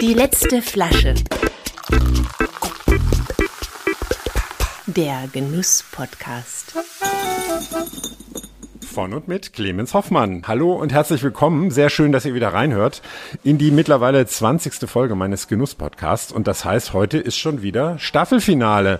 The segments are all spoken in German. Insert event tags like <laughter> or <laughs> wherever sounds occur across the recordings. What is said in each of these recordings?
Die letzte Flasche. Der Genuss-Podcast. Von und mit Clemens Hoffmann. Hallo und herzlich willkommen. Sehr schön, dass ihr wieder reinhört in die mittlerweile 20. Folge meines Genuss-Podcasts. Und das heißt, heute ist schon wieder Staffelfinale.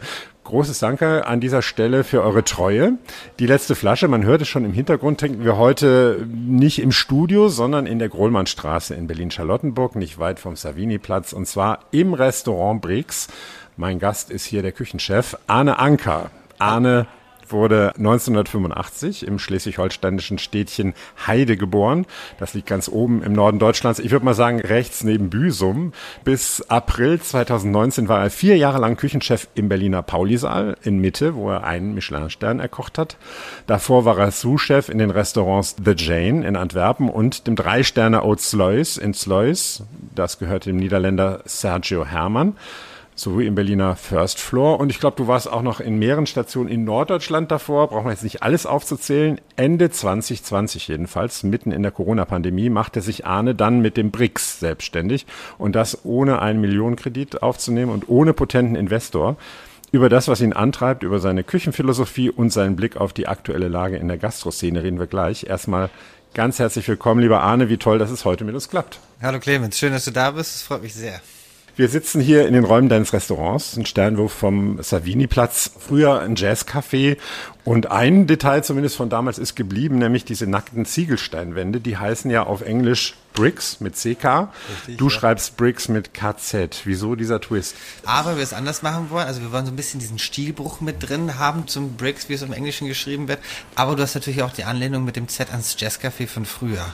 Großes Danke an dieser Stelle für eure Treue. Die letzte Flasche, man hört es schon im Hintergrund, trinken wir heute nicht im Studio, sondern in der Grohlmannstraße in Berlin-Charlottenburg, nicht weit vom Savini-Platz, und zwar im Restaurant Brix. Mein Gast ist hier der Küchenchef Arne Anker. Arne wurde 1985 im schleswig-holsteinischen Städtchen Heide geboren. Das liegt ganz oben im Norden Deutschlands. Ich würde mal sagen, rechts neben Büsum. Bis April 2019 war er vier Jahre lang Küchenchef im Berliner Paulisaal in Mitte, wo er einen Michelin-Stern erkocht hat. Davor war er Sous-Chef in den Restaurants The Jane in Antwerpen und dem Drei-Sterne Haute Sluis in Sluis. Das gehört dem Niederländer Sergio Hermann sowie im Berliner First Floor. Und ich glaube, du warst auch noch in mehreren Stationen in Norddeutschland davor. Brauchen wir jetzt nicht alles aufzuzählen. Ende 2020 jedenfalls, mitten in der Corona-Pandemie, machte sich Arne dann mit dem BRICS selbstständig. Und das ohne einen Millionenkredit aufzunehmen und ohne potenten Investor. Über das, was ihn antreibt, über seine Küchenphilosophie und seinen Blick auf die aktuelle Lage in der Gastroszene reden wir gleich. Erstmal ganz herzlich willkommen, lieber Arne. Wie toll, dass es heute mit uns klappt. Hallo Clemens, schön, dass du da bist. Es freut mich sehr. Wir sitzen hier in den Räumen deines Restaurants, ein Sternwurf vom Savini-Platz, früher ein Jazzcafé. Und ein Detail zumindest von damals ist geblieben, nämlich diese nackten Ziegelsteinwände, die heißen ja auf Englisch Bricks mit CK. Richtig, du ja. schreibst Bricks mit KZ. Wieso dieser Twist? Aber wir es anders machen wollen. Also wir wollen so ein bisschen diesen Stilbruch mit drin haben zum Bricks, wie es im Englischen geschrieben wird. Aber du hast natürlich auch die Anlehnung mit dem Z ans Jazzcafé von früher.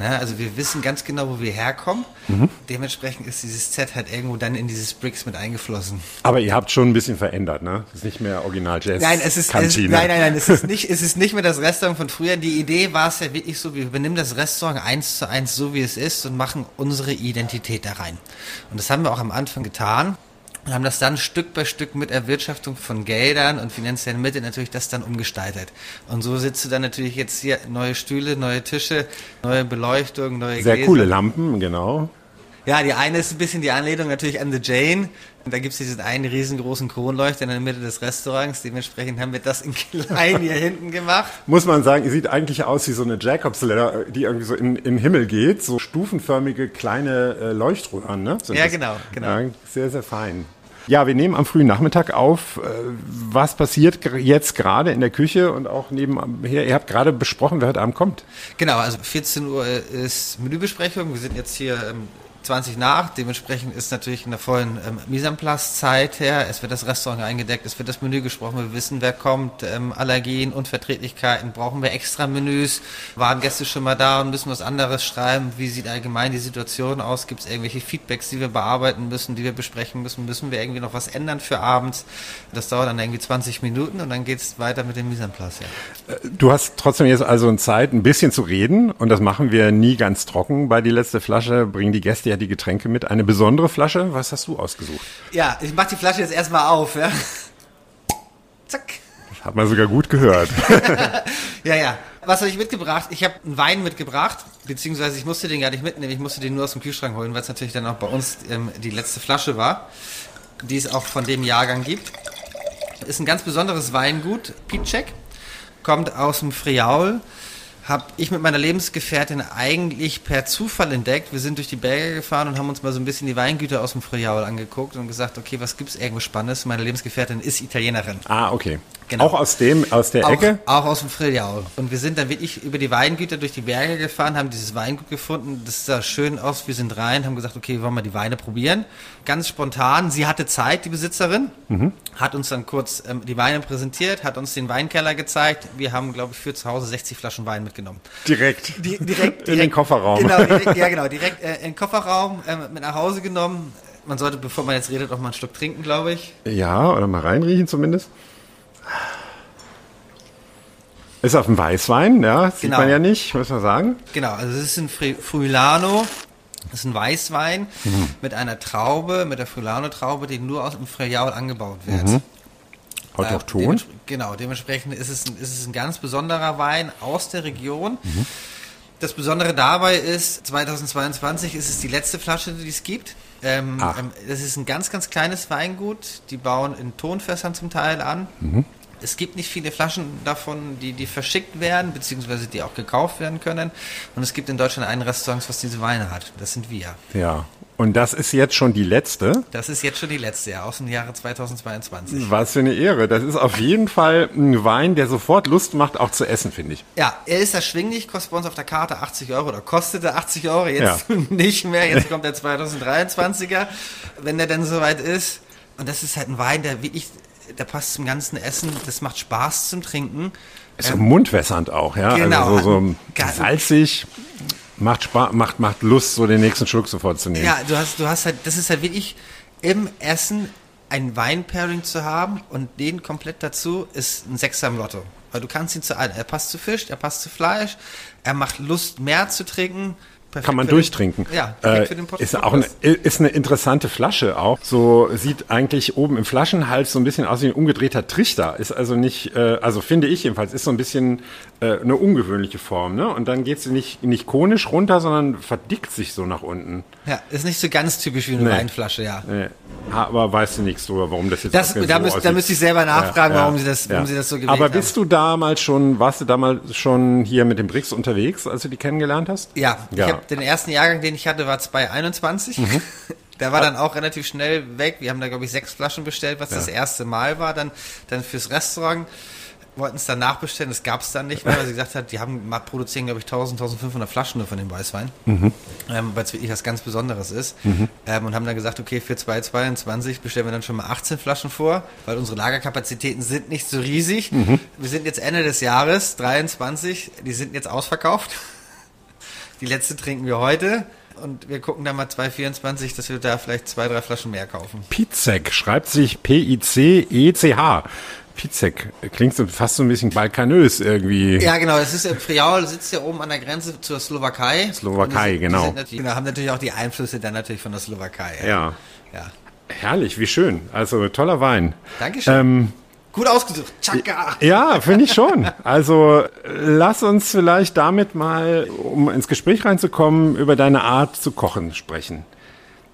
Ja, also wir wissen ganz genau, wo wir herkommen. Mhm. Dementsprechend ist dieses Z halt irgendwo dann in dieses Bricks mit eingeflossen. Aber ihr habt schon ein bisschen verändert, ne? Das ist nicht mehr Original Jazz. Nein, es ist, es, nein, nein, nein, es ist <laughs> nicht, es ist nicht mehr das Restaurant von früher. Die Idee war es ja wirklich so, wir übernehmen das Restaurant eins zu eins so wie es ist und machen unsere Identität da rein. Und das haben wir auch am Anfang getan und haben das dann Stück bei Stück mit Erwirtschaftung von Geldern und finanziellen Mitteln natürlich das dann umgestaltet. Und so sitzt du dann natürlich jetzt hier neue Stühle, neue Tische, neue Beleuchtung, neue Sehr Gläser. coole Lampen, genau. Ja, die eine ist ein bisschen die Anlehnung natürlich an The Jane. Und da gibt's diesen einen riesengroßen Kronleuchter in der Mitte des Restaurants. Dementsprechend haben wir das in klein hier hinten gemacht. <laughs> Muss man sagen, ihr sieht eigentlich aus wie so eine Jacobs Ladder, die irgendwie so in, in den Himmel geht. So stufenförmige kleine äh, Leuchtruhen ne? Sind ja, das? genau, genau. Ja, sehr, sehr fein. Ja, wir nehmen am frühen Nachmittag auf. Äh, was passiert jetzt gerade in der Küche und auch nebenher? Ihr habt gerade besprochen, wer heute Abend kommt. Genau, also 14 Uhr ist Menübesprechung. Wir sind jetzt hier 20 nach. Dementsprechend ist natürlich in der vollen ähm, Mise en place Zeit her. Es wird das Restaurant eingedeckt, es wird das Menü gesprochen. Wir wissen, wer kommt. Ähm, Allergien, Unverträglichkeiten. Brauchen wir extra Menüs? Waren Gäste schon mal da und müssen was anderes schreiben? Wie sieht allgemein die Situation aus? Gibt es irgendwelche Feedbacks, die wir bearbeiten müssen, die wir besprechen müssen? Müssen wir irgendwie noch was ändern für abends? Das dauert dann irgendwie 20 Minuten und dann geht es weiter mit dem Mise en. Ja. Äh, du hast trotzdem jetzt also Zeit, ein bisschen zu reden und das machen wir nie ganz trocken bei die letzte Flasche. Bringen die Gäste ja die Getränke mit. Eine besondere Flasche. Was hast du ausgesucht? Ja, ich mache die Flasche jetzt erstmal auf. Ja. Zack. Das hat man sogar gut gehört. <laughs> <laughs> ja, ja. Was habe ich mitgebracht? Ich habe einen Wein mitgebracht, beziehungsweise ich musste den gar nicht mitnehmen, ich musste den nur aus dem Kühlschrank holen, weil es natürlich dann auch bei uns ähm, die letzte Flasche war, die es auch von dem Jahrgang gibt. Ist ein ganz besonderes Weingut, Pitschek, kommt aus dem Friaul habe ich mit meiner Lebensgefährtin eigentlich per Zufall entdeckt. Wir sind durch die Berge gefahren und haben uns mal so ein bisschen die Weingüter aus dem Friaul angeguckt und gesagt, okay, was gibt's irgendwo Spannendes? Meine Lebensgefährtin ist Italienerin. Ah, okay. Genau. Auch aus dem, aus der auch, Ecke? Auch aus dem Friaul. Und wir sind dann wirklich über die Weingüter durch die Berge gefahren, haben dieses Weingut gefunden. Das sah schön aus. Wir sind rein, haben gesagt, okay, wollen wir die Weine probieren. Ganz spontan. Sie hatte Zeit, die Besitzerin, mhm. hat uns dann kurz ähm, die Weine präsentiert, hat uns den Weinkeller gezeigt. Wir haben, glaube ich, für zu Hause 60 Flaschen Wein mitgenommen. Direkt. Die, direkt, direkt, in den Kofferraum. Genau, <laughs> direkt, ja genau, direkt äh, in den Kofferraum äh, mit nach Hause genommen. Man sollte, bevor man jetzt redet, auch mal einen Schluck trinken, glaube ich. Ja, oder mal reinriechen zumindest. Ist auf dem Weißwein, ja, sieht genau. man ja nicht, muss man sagen. Genau, also es ist ein Friulano, das ist ein Weißwein mhm. mit einer Traube, mit der Friulano-Traube, die nur aus dem Friaul angebaut wird. Mhm. Autochton? Äh, dements genau, dementsprechend ist es, ein, ist es ein ganz besonderer Wein aus der Region. Mhm. Das Besondere dabei ist, 2022 ist es die letzte Flasche, die es gibt. Ähm, Ach. ähm, das ist ein ganz, ganz kleines Weingut. Die bauen in Tonfässern zum Teil an. Mhm. Es gibt nicht viele Flaschen davon, die, die verschickt werden, beziehungsweise die auch gekauft werden können. Und es gibt in Deutschland ein Restaurant, was diese Weine hat. Das sind wir. Ja. Und das ist jetzt schon die letzte. Das ist jetzt schon die letzte, ja, aus dem Jahre 2022. Was für eine Ehre. Das ist auf jeden Fall ein Wein, der sofort Lust macht, auch zu essen, finde ich. Ja, er ist erschwinglich, kostet bei uns auf der Karte 80 Euro oder kostete 80 Euro, jetzt <laughs> nicht mehr, jetzt kommt der 2023er, wenn der denn soweit ist. Und das ist halt ein Wein, der wirklich, der passt zum ganzen Essen, das macht Spaß zum Trinken. Ist so mundwässernd auch, ja. Genau. Also so, so salzig, macht Spaß, macht, macht Lust, so den nächsten Schluck sofort zu nehmen. Ja, du hast, du hast halt, das ist halt wirklich im Essen ein Wein-Pairing zu haben und den komplett dazu ist ein Sechser im Lotto. Weil du kannst ihn zu allem. Er passt zu Fisch, er passt zu Fleisch, er macht Lust, mehr zu trinken. Perfekt Kann man den- durchtrinken. Ja, äh, für den Pod- ist auch eine, ist eine interessante Flasche auch. So sieht eigentlich oben im Flaschenhals so ein bisschen aus wie ein umgedrehter Trichter. Ist also nicht, äh, also finde ich jedenfalls, ist so ein bisschen äh, eine ungewöhnliche Form. Ne? Und dann geht sie nicht, nicht konisch runter, sondern verdickt sich so nach unten. Ja, ist nicht so ganz typisch wie eine Nee. Weinflasche, ja. Äh, aber weißt du nichts drüber, warum das jetzt Das, da, so da aussieht? müsste ich selber nachfragen, Ja, ja, warum, sie das, warum ja. sie das so gewählt Aber haben. bist du damals schon, warst du damals schon hier mit dem Brix unterwegs, als du die kennengelernt hast? Ja, Ja. Mhm. den ersten Jahrgang, den ich hatte, war 2021. <laughs> Der war dann auch relativ schnell weg. Wir haben da, glaube ich, sechs Flaschen bestellt, was das erste Mal war. Dann, dann fürs Restaurant wollten es dann nachbestellen. Das gab es dann nicht mehr, weil sie gesagt hat, die haben produzieren, glaube ich, 1000, 1500 Flaschen nur von dem Weißwein. Mhm. Ähm, weil es wirklich was ganz Besonderes ist. Ähm, und haben dann gesagt, okay, für 2022 bestellen wir dann schon mal 18 Flaschen vor, weil unsere Lagerkapazitäten sind nicht so riesig. Mhm. Wir sind jetzt Ende des Jahres, 23, die sind jetzt ausverkauft. Die letzte trinken wir heute. Und wir gucken dann mal 2024, dass wir da vielleicht zwei, drei Flaschen mehr kaufen. Pizek schreibt sich P-I-C-E-C-H. Pizek klingt so fast so ein bisschen balkanös irgendwie. Ja, genau. Das ist, äh, Friaul sitzt ja oben an der Grenze zur Slowakei. Slowakei, sind- genau. Genau, haben natürlich auch die Einflüsse dann natürlich von der Slowakei. Ja. ja. Herrlich, wie schön. Also toller Wein. Dankeschön. Ähm, Gut ausgesucht. Chaka. ja, finde ich schon. Also lass uns vielleicht damit mal, um ins Gespräch reinzukommen, über deine Art zu kochen sprechen.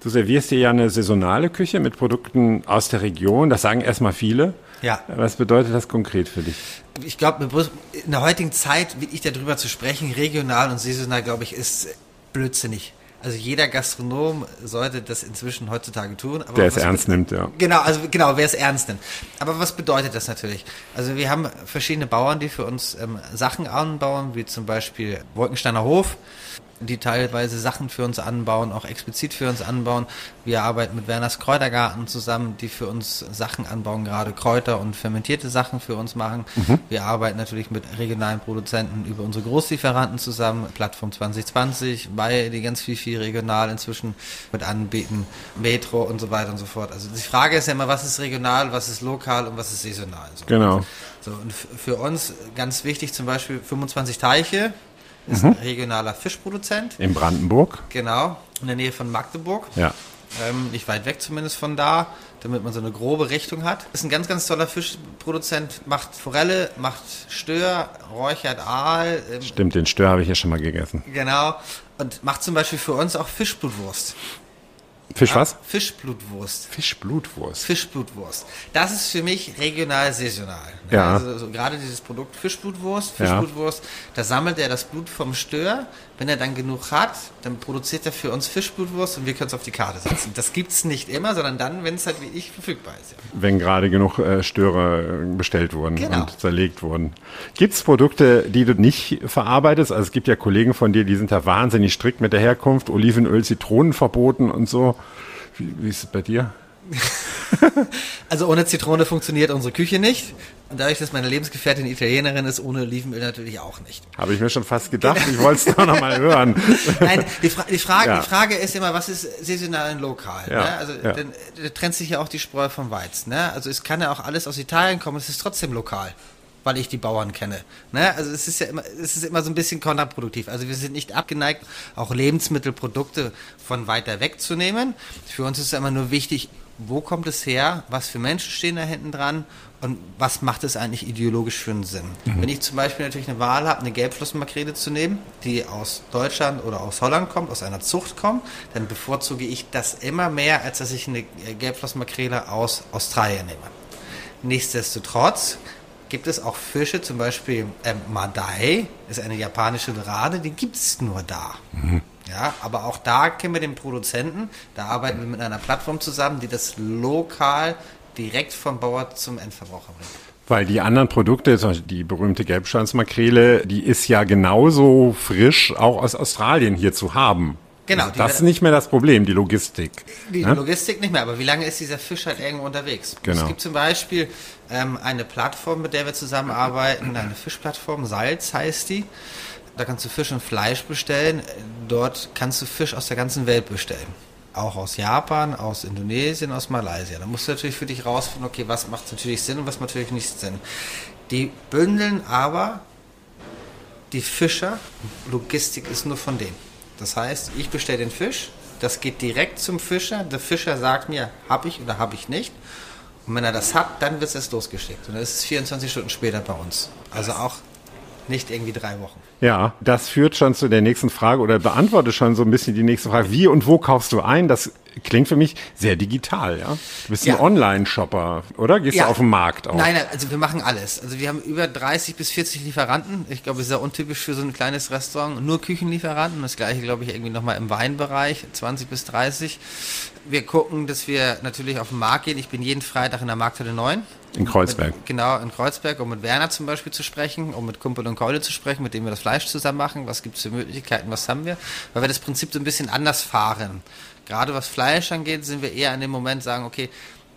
Du servierst hier ja eine saisonale Küche mit Produkten aus der Region. Das sagen erstmal viele. Ja. Was bedeutet das konkret für dich? Ich glaube, in der heutigen Zeit, wirklich darüber zu sprechen, regional und saisonal, glaube ich, ist blödsinnig. Also jeder Gastronom sollte das inzwischen heutzutage tun. Aber Der es ernst nimmt, ja. Genau, also genau, wer es ernst nimmt. Aber was bedeutet das natürlich? Also wir haben verschiedene Bauern, die für uns ähm, Sachen anbauen, wie zum Beispiel Wolkensteiner Hof, die teilweise Sachen für uns anbauen, auch explizit für uns anbauen. Wir arbeiten mit Werners Kräutergarten zusammen, die für uns Sachen anbauen, gerade Kräuter und fermentierte Sachen für uns machen. Wir arbeiten natürlich mit regionalen Produzenten über unsere Großlieferanten zusammen, Plattform 2020, weil die ganz viel, viel regional inzwischen mit anbieten, Metro und so weiter und so fort. Also die Frage ist ja immer, was ist regional, was ist lokal und was ist saisonal. So. Genau. So, und für uns ganz wichtig zum Beispiel 25 Teiche ist ein regionaler Fischproduzent. In Brandenburg. Genau, in der Nähe von Magdeburg. Ja. Ähm, nicht weit weg zumindest von da, damit man so eine grobe Richtung hat. Ist ein ganz, ganz toller Fischproduzent, macht Forelle, macht Stör, räuchert Aal, ähm, Stimmt, den Stör habe ich ja schon mal gegessen. genau. Und macht zum Beispiel für uns auch Fischblutwurst. Fisch was? Fischblutwurst. Fischblutwurst. Fischblutwurst. Das ist für mich regional saisonal. ne? Ja. Also so gerade dieses Produkt Fischblutwurst, Ja. Fischblutwurst, da sammelt er das Blut vom Stör. Wenn er dann genug hat, dann produziert er für uns Fischblutwurst und wir können es auf die Karte setzen. Das gibt's nicht immer, sondern dann, wenn es halt wie ich verfügbar ist. Ja. Wenn gerade genug äh, Störer bestellt wurden Genau. und zerlegt wurden. Gibt es Produkte, die du nicht verarbeitest? Also es gibt ja Kollegen von dir, die sind da wahnsinnig strikt mit der Herkunft, Olivenöl, Zitronen verboten und so. Wie, wie ist es bei dir? <laughs> Also ohne Zitrone funktioniert unsere Küche nicht. Und dadurch, dass meine Lebensgefährtin Italienerin ist, ohne Olivenöl natürlich auch nicht. Habe ich mir schon fast gedacht. Ich wollte es doch noch mal hören. <laughs> Nein, die, Fra die, Frage, Ja. die Frage ist immer, was ist saisonal und lokal? Ja, Ne? Also ja. dann, da trennt sich ja auch die Spreu vom Weizen. Ne? Also es kann ja auch alles aus Italien kommen, es ist trotzdem lokal, weil ich die Bauern kenne. Ne? Also es ist ja immer, es ist immer so ein bisschen kontraproduktiv. Also wir sind nicht abgeneigt, auch Lebensmittelprodukte von weiter weg zu nehmen. Für uns ist es immer nur wichtig, wo kommt es her, was für Menschen stehen da hinten dran und was macht es eigentlich ideologisch für einen Sinn. Wenn ich zum Beispiel natürlich eine Wahl habe, eine Gelbflossenmakrele zu nehmen, die aus Deutschland oder aus Holland kommt, aus einer Zucht kommt, dann bevorzuge ich das immer mehr, als dass ich eine Gelbflossenmakrele aus Australien nehme. Nichtsdestotrotz gibt es auch Fische, zum Beispiel ähm, Madai, ist eine japanische Dorade, die gibt es nur da. Ja, aber auch da kennen wir den Produzenten, da arbeiten wir mit einer Plattform zusammen, die das lokal direkt vom Bauer zum Endverbraucher bringt. Weil die anderen Produkte, zum Beispiel die berühmte Gelbschwanzmakrele, die ist ja genauso frisch auch aus Australien hier zu haben. Genau, Also das ist nicht mehr das Problem, die Logistik. Die ne? Logistik nicht mehr, aber wie lange ist dieser Fisch halt irgendwo unterwegs? Genau. Es gibt zum Beispiel ähm, eine Plattform, mit der wir zusammenarbeiten, eine Fischplattform, Salz heißt die. Da kannst du Fisch und Fleisch bestellen. Dort kannst du Fisch aus der ganzen Welt bestellen. Auch aus Japan, aus Indonesien, aus Malaysia. Da musst du natürlich für dich rausfinden, okay, was macht natürlich Sinn und was macht natürlich nicht Sinn. Die bündeln aber die Fischer, Logistik ist nur von denen. Das heißt, ich bestelle den Fisch, das geht direkt zum Fischer, der Fischer sagt mir, habe ich oder habe ich nicht. Und wenn er das hat, dann wird es losgeschickt. Und dann ist es 24 Stunden später bei uns. Also auch nicht irgendwie drei Wochen. Ja, das führt schon zu der nächsten Frage oder beantwortet schon so ein bisschen die nächste Frage. Wie und wo kaufst du ein? Das klingt für mich sehr digital, ja? Du bist Ja. ein Online-Shopper, oder? Gehst Ja. du auf den Markt auch? Nein, also wir machen alles. Also wir haben über 30 bis 40 Lieferanten. Ich glaube, das ist sehr untypisch für so ein kleines Restaurant. Nur Küchenlieferanten. Das gleiche, glaube ich, irgendwie nochmal im Weinbereich. 20 bis 30. Wir gucken, dass wir natürlich auf den Markt gehen. Ich bin jeden Freitag in der Markthalle 9. In Kreuzberg. Mit, genau, in Kreuzberg, um mit Werner zum Beispiel zu sprechen, um mit Kumpel und Keule zu sprechen, mit dem wir das Fleisch zusammen machen. Was gibt es für Möglichkeiten, was haben wir? Weil wir das Prinzip so ein bisschen anders fahren. Gerade was Fleisch angeht, sind wir eher an dem Moment sagen, okay,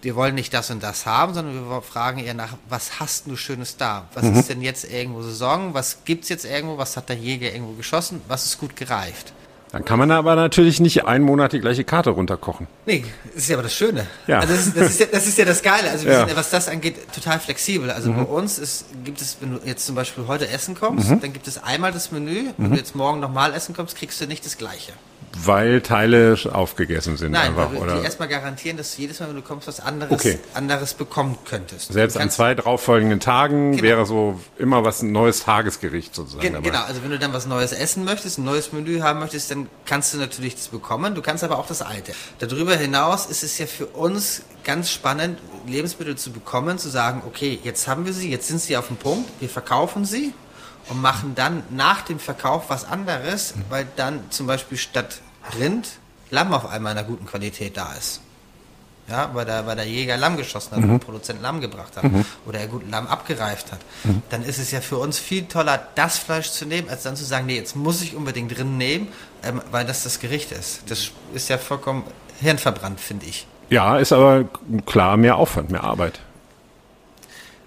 wir wollen nicht das und das haben, sondern wir fragen eher nach, was hast du Schönes da? Was ist denn jetzt irgendwo Saison? Was gibt's jetzt irgendwo? Was hat der Jäger irgendwo geschossen? Was ist gut gereift? Dann kann man aber natürlich nicht einen Monat die gleiche Karte runterkochen. Nee, das ist ja aber das Schöne. Ja. Also das, ist, das, ist ja, das ist ja das Geile. Also wir Ja. sind, ja, was das angeht, total flexibel. Also bei uns ist, gibt es, wenn du jetzt zum Beispiel heute essen kommst, dann gibt es einmal das Menü. Wenn du jetzt morgen nochmal essen kommst, kriegst du nicht das Gleiche. Weil Teile aufgegessen sind Nein, einfach, weil wir oder? die erstmal garantieren, dass du jedes Mal, wenn du kommst, was anderes, Okay. anderes bekommen könntest. Selbst an zwei darauffolgenden Tagen Genau. wäre so immer was ein neues Tagesgericht sozusagen Gen dabei. genau, also wenn du dann was Neues essen möchtest, ein neues Menü haben möchtest, dann kannst du natürlich das bekommen. Du kannst aber auch das alte. Darüber hinaus ist es ja für uns ganz spannend, Lebensmittel zu bekommen, zu sagen, okay, jetzt haben wir sie, jetzt sind sie auf dem Punkt, wir verkaufen sie und machen dann nach dem Verkauf was anderes, weil dann zum Beispiel statt Rind Lamm auf einmal in einer guten Qualität da ist. Ja, weil der, weil der Jäger Lamm geschossen hat, mhm. der Produzent Lamm gebracht hat oder er gut Lamm abgereift hat, dann ist es ja für uns viel toller, das Fleisch zu nehmen, als dann zu sagen, nee, jetzt muss ich unbedingt drin nehmen, ähm, weil das das Gericht ist. Das ist ja vollkommen hirnverbrannt, finde ich. Ja, ist aber klar mehr Aufwand, mehr Arbeit.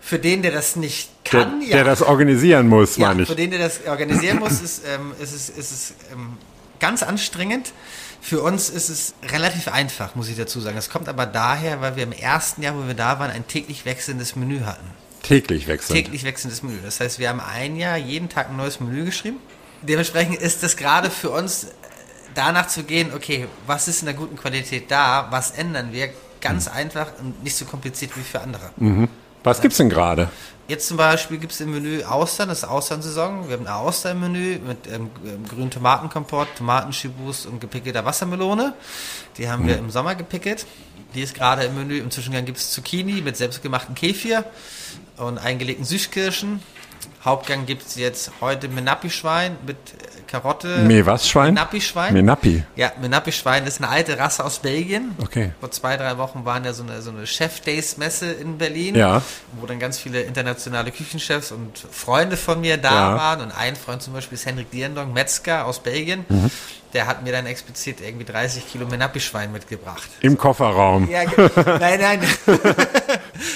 Für den, der das nicht Der, kann, ja. der das organisieren muss, ja, meine ich. für den, der das organisieren muss, ist, ähm, ist es, ist es ähm, ganz anstrengend. Für uns ist es relativ einfach, muss ich dazu sagen. Es kommt aber daher, weil wir im ersten Jahr, wo wir da waren, ein täglich wechselndes Menü hatten. Täglich wechseln. Täglich wechselndes Menü. Das heißt, wir haben ein Jahr jeden Tag ein neues Menü geschrieben. Dementsprechend ist das gerade für uns danach zu gehen, okay, was ist in der guten Qualität da, was ändern wir, ganz einfach und nicht so kompliziert wie für andere. Was gibt's denn gerade? Jetzt zum Beispiel gibt es im Menü Austern, das ist Austernsaison. Wir haben eine Auster im Menü mit ähm, ähm, grünen Tomatenkompott, Tomatenschibus und gepickelter Wassermelone. Die haben wir im Sommer gepickelt. Die ist gerade im Menü. Im Zwischengang gibt es Zucchini mit selbstgemachten Kefir und eingelegten Süßkirschen. Hauptgang gibt es jetzt heute Menapi-Schwein mit äh, Karotte. Me was Schwein? Menapi-Schwein. Menapi. Ja, Menapi-Schwein ist eine alte Rasse aus Belgien. Okay. Vor zwei, drei Wochen waren ja so eine, so eine Chef-Days-Messe in Berlin, Ja. wo dann ganz viele internationale Küchenchefs und Freunde von mir da Ja. waren. Und ein Freund zum Beispiel ist Henrik Dierendong, Metzger aus Belgien. Mhm. Der hat mir dann explizit irgendwie 30 Kilo Menapi-Schwein mitgebracht. Im Kofferraum. Ja, <laughs> nein, nein.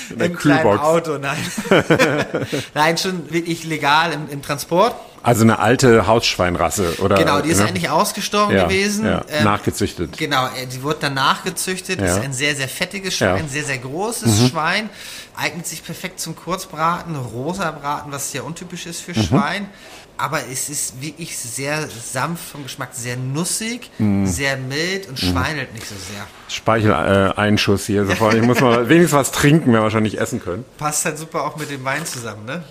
der Im kleinen Kühlbox. Auto, nein. <laughs> nein, schon wirklich legal im, im Transport. Also eine alte Hausschweinrasse, oder? Genau, die ist ne? eigentlich ausgestorben ja, gewesen. Ja, Ähm, nachgezüchtet. Genau, äh, die wurde dann nachgezüchtet. Ja. Ist ein sehr, sehr fettiges Schwein. Mhm. sehr, sehr großes Schwein. Eignet sich perfekt zum Kurzbraten, rosa Braten, was sehr untypisch ist Mhm. für Schwein. aber es ist wirklich sehr sanft vom Geschmack, sehr nussig, Mhm. sehr mild und schweinelt nicht so sehr. Speicheleinschuss hier <laughs> sofort. Ich muss mal wenigstens was trinken, wenn wir schon nicht essen können. Passt halt super auch mit dem Wein zusammen, ne?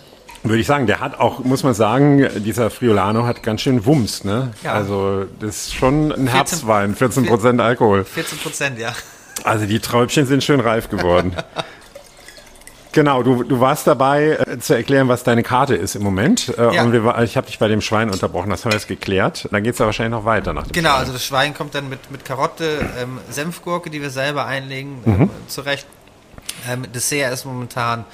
Würde ich sagen, der hat auch, muss man sagen, dieser Friolano hat ganz schön Wumms, ne? Ja. Also das ist schon ein Herbstwein, 14 Prozent Alkohol. 14 Prozent, ja. Also die Träubchen sind schön reif geworden. <laughs> Genau, du, du warst dabei äh, zu erklären, was deine Karte ist im Moment. Äh, Ja. Und wir, ich habe dich bei dem Schwein unterbrochen, das haben wir jetzt geklärt. Dann geht's ja wahrscheinlich noch weiter nach dem Genau, Schwein. also das Schwein kommt dann mit, mit Karotte, ähm, Senfgurke, die wir selber einlegen, Mhm. ähm, zurecht. Ähm, Dessert ist momentan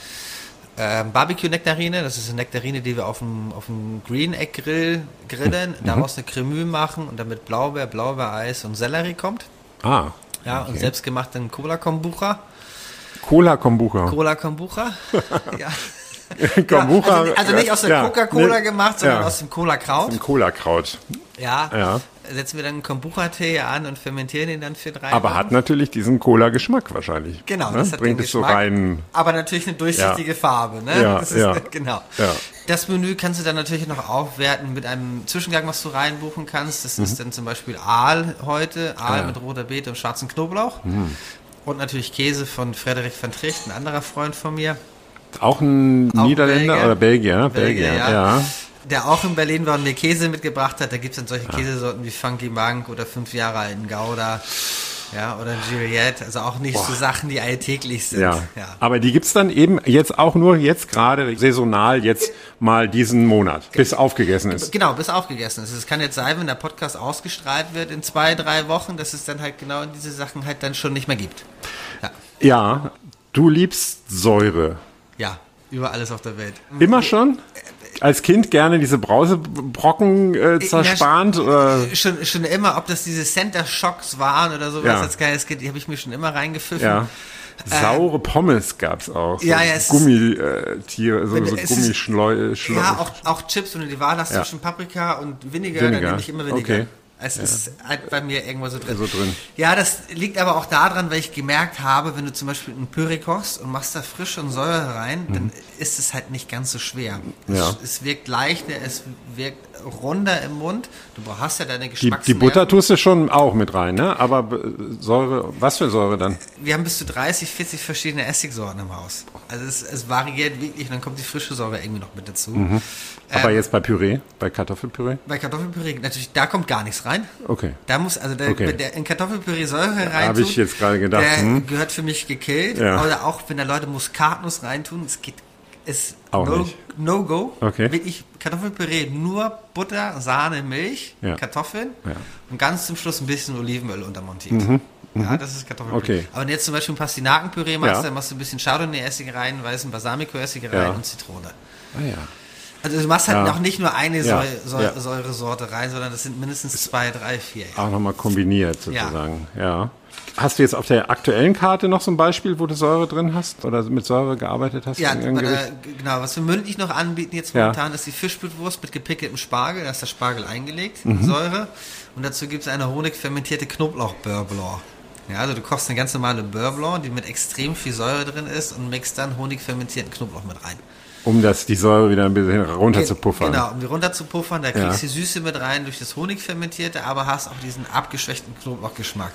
ähm, Barbecue-Nektarine. Das ist eine Nektarine, die wir auf dem, auf dem Green Egg Grill grillen, Mhm. daraus eine Cremue machen und damit Blaubeer, Blaubeereis und Sellerie kommt. Ah, Ja, und selbstgemachten Cola Kombucha. Cola Kombucha. Cola Kombucha. <laughs> ja. <laughs> Kombucha. Ja, also, also nicht aus der ja, Coca-Cola nee, gemacht, sondern aus dem Cola-Kraut. Ein Cola-Kraut. Ja. Ja. Setzen wir dann einen Kombucha-Tee an und fermentieren ihn dann für drei Aber Wochen. hat natürlich diesen Cola-Geschmack wahrscheinlich. Genau, ne? das hat Bringt den es so Geschmack, rein. Aber natürlich eine durchsichtige Farbe, ne? Ja, das ist, ja. <laughs> Genau. Ja. Das Menü kannst du dann natürlich noch aufwerten mit einem Zwischengang, was du reinbuchen kannst. Das ist dann zum Beispiel Aal heute, Aal Mhm. Ah, ja. Mhm. mit roter Beete und schwarzen Knoblauch. Und natürlich Käse von Frederik van Tricht, ein anderer Freund von mir. Auch ein Auch Niederländer Belgier. oder Belgier, ne? Belgier, ja. Der auch in Berlin war und mir Käse mitgebracht hat. Da gibt es dann solche Käsesorten wie Funky Monk oder fünf Jahre alten Gouda. Ja, oder Juliette. Also auch nicht so Sachen, die alltäglich sind. Ja. ja. aber die gibt's dann eben jetzt auch nur jetzt gerade saisonal jetzt mal diesen Monat, bis aufgegessen ist. Genau, bis aufgegessen ist. Es kann jetzt sein, wenn der Podcast ausgestrahlt wird in zwei, drei Wochen, dass es dann halt genau diese Sachen halt dann schon nicht mehr gibt. Ja, Ja, du liebst Säure. ja über alles auf der Welt. Immer schon? Als Kind gerne diese Brausebrocken äh, zerspannt? Oder? Schon, schon immer, ob das diese Center Shocks waren oder sowas Ja. als kleines Kind, die habe ich mir schon immer reingepfiffen. Ja. Saure Pommes gab's auch. So ja, ja, es Gummitiere, so, Wenn- so es ist- Gummischleu. Schleu- Ja, auch, auch Chips, wenn du die Wahl hast Ja. zwischen Paprika und Vinegar, Vinegar, dann nehme ich immer Vinegar. okay. Es ist halt bei mir irgendwo so drin. So drin. Ja, das liegt aber auch daran, weil ich gemerkt habe, wenn du zum Beispiel ein Püree kochst und machst da Frische und Säure rein, dann ist es halt nicht ganz so schwer. Mhm. Ja. Es, es wirkt leichter, es wirkt runder im Mund. Du hast ja deine Die, Geschmacks die Butter tust du schon auch mit rein, ne? Aber äh, Säure, was für Säure dann? Wir haben bis zu 30, 40 verschiedene Essigsorten im Haus. Also es, es variiert wirklich und dann kommt die frische Säure irgendwie noch mit dazu. Mhm. Aber Ähm, jetzt bei Püree, bei Kartoffelpüree? Bei Kartoffelpüree, natürlich, da kommt gar nichts rein. Okay. Da muss, also der, Okay. der in Kartoffelpüree Säure rein Habe ich jetzt gerade gedacht, Der hm. gehört für mich gekillt. Ja. Oder auch, wenn da Leute Muskatnuss reintun, es geht, ist Auch no, nicht. no go. Okay. Wirklich Kartoffelpüree, nur Butter, Sahne, Milch, Ja. Kartoffeln Ja. Mhm. und ganz zum Schluss ein bisschen Olivenöl untermontiert. Ja, das ist Kartoffelpüree. Okay. Aber wenn du jetzt zum Beispiel ein Pastinakenpüree machst, Ja. dann machst du ein bisschen Chardonnay-Essig rein, weißen Balsamico-Essig rein Ja. und Zitrone. Ah ja. Also du machst halt Ja. auch nicht nur eine Ja. Säure, Säure, Ja. Säuresorte rein, sondern das sind mindestens zwei, drei, vier. Auch nochmal kombiniert sozusagen, ja. Hast du jetzt auf der aktuellen Karte noch so ein Beispiel, wo du Säure drin hast oder mit Säure gearbeitet hast? Ja, bei der, genau. Was wir mündlich noch anbieten jetzt Ja. momentan ist die Fischblutwurst mit gepickeltem Spargel. Da ist der Spargel eingelegt, Mhm. Säure. Und dazu gibt es eine honigfermentierte Knoblauch-Beurre. Ja, also du kochst eine ganz normale Beurre Blanc, die mit extrem viel Säure drin ist und mixt dann honigfermentierten Knoblauch mit rein. Um das, die Säure wieder ein bisschen runter zu puffern. Genau, um die runter zu puffern. Da kriegst du Ja. die Süße mit rein durch das Honigfermentierte, aber hast auch diesen abgeschwächten Knoblauchgeschmack.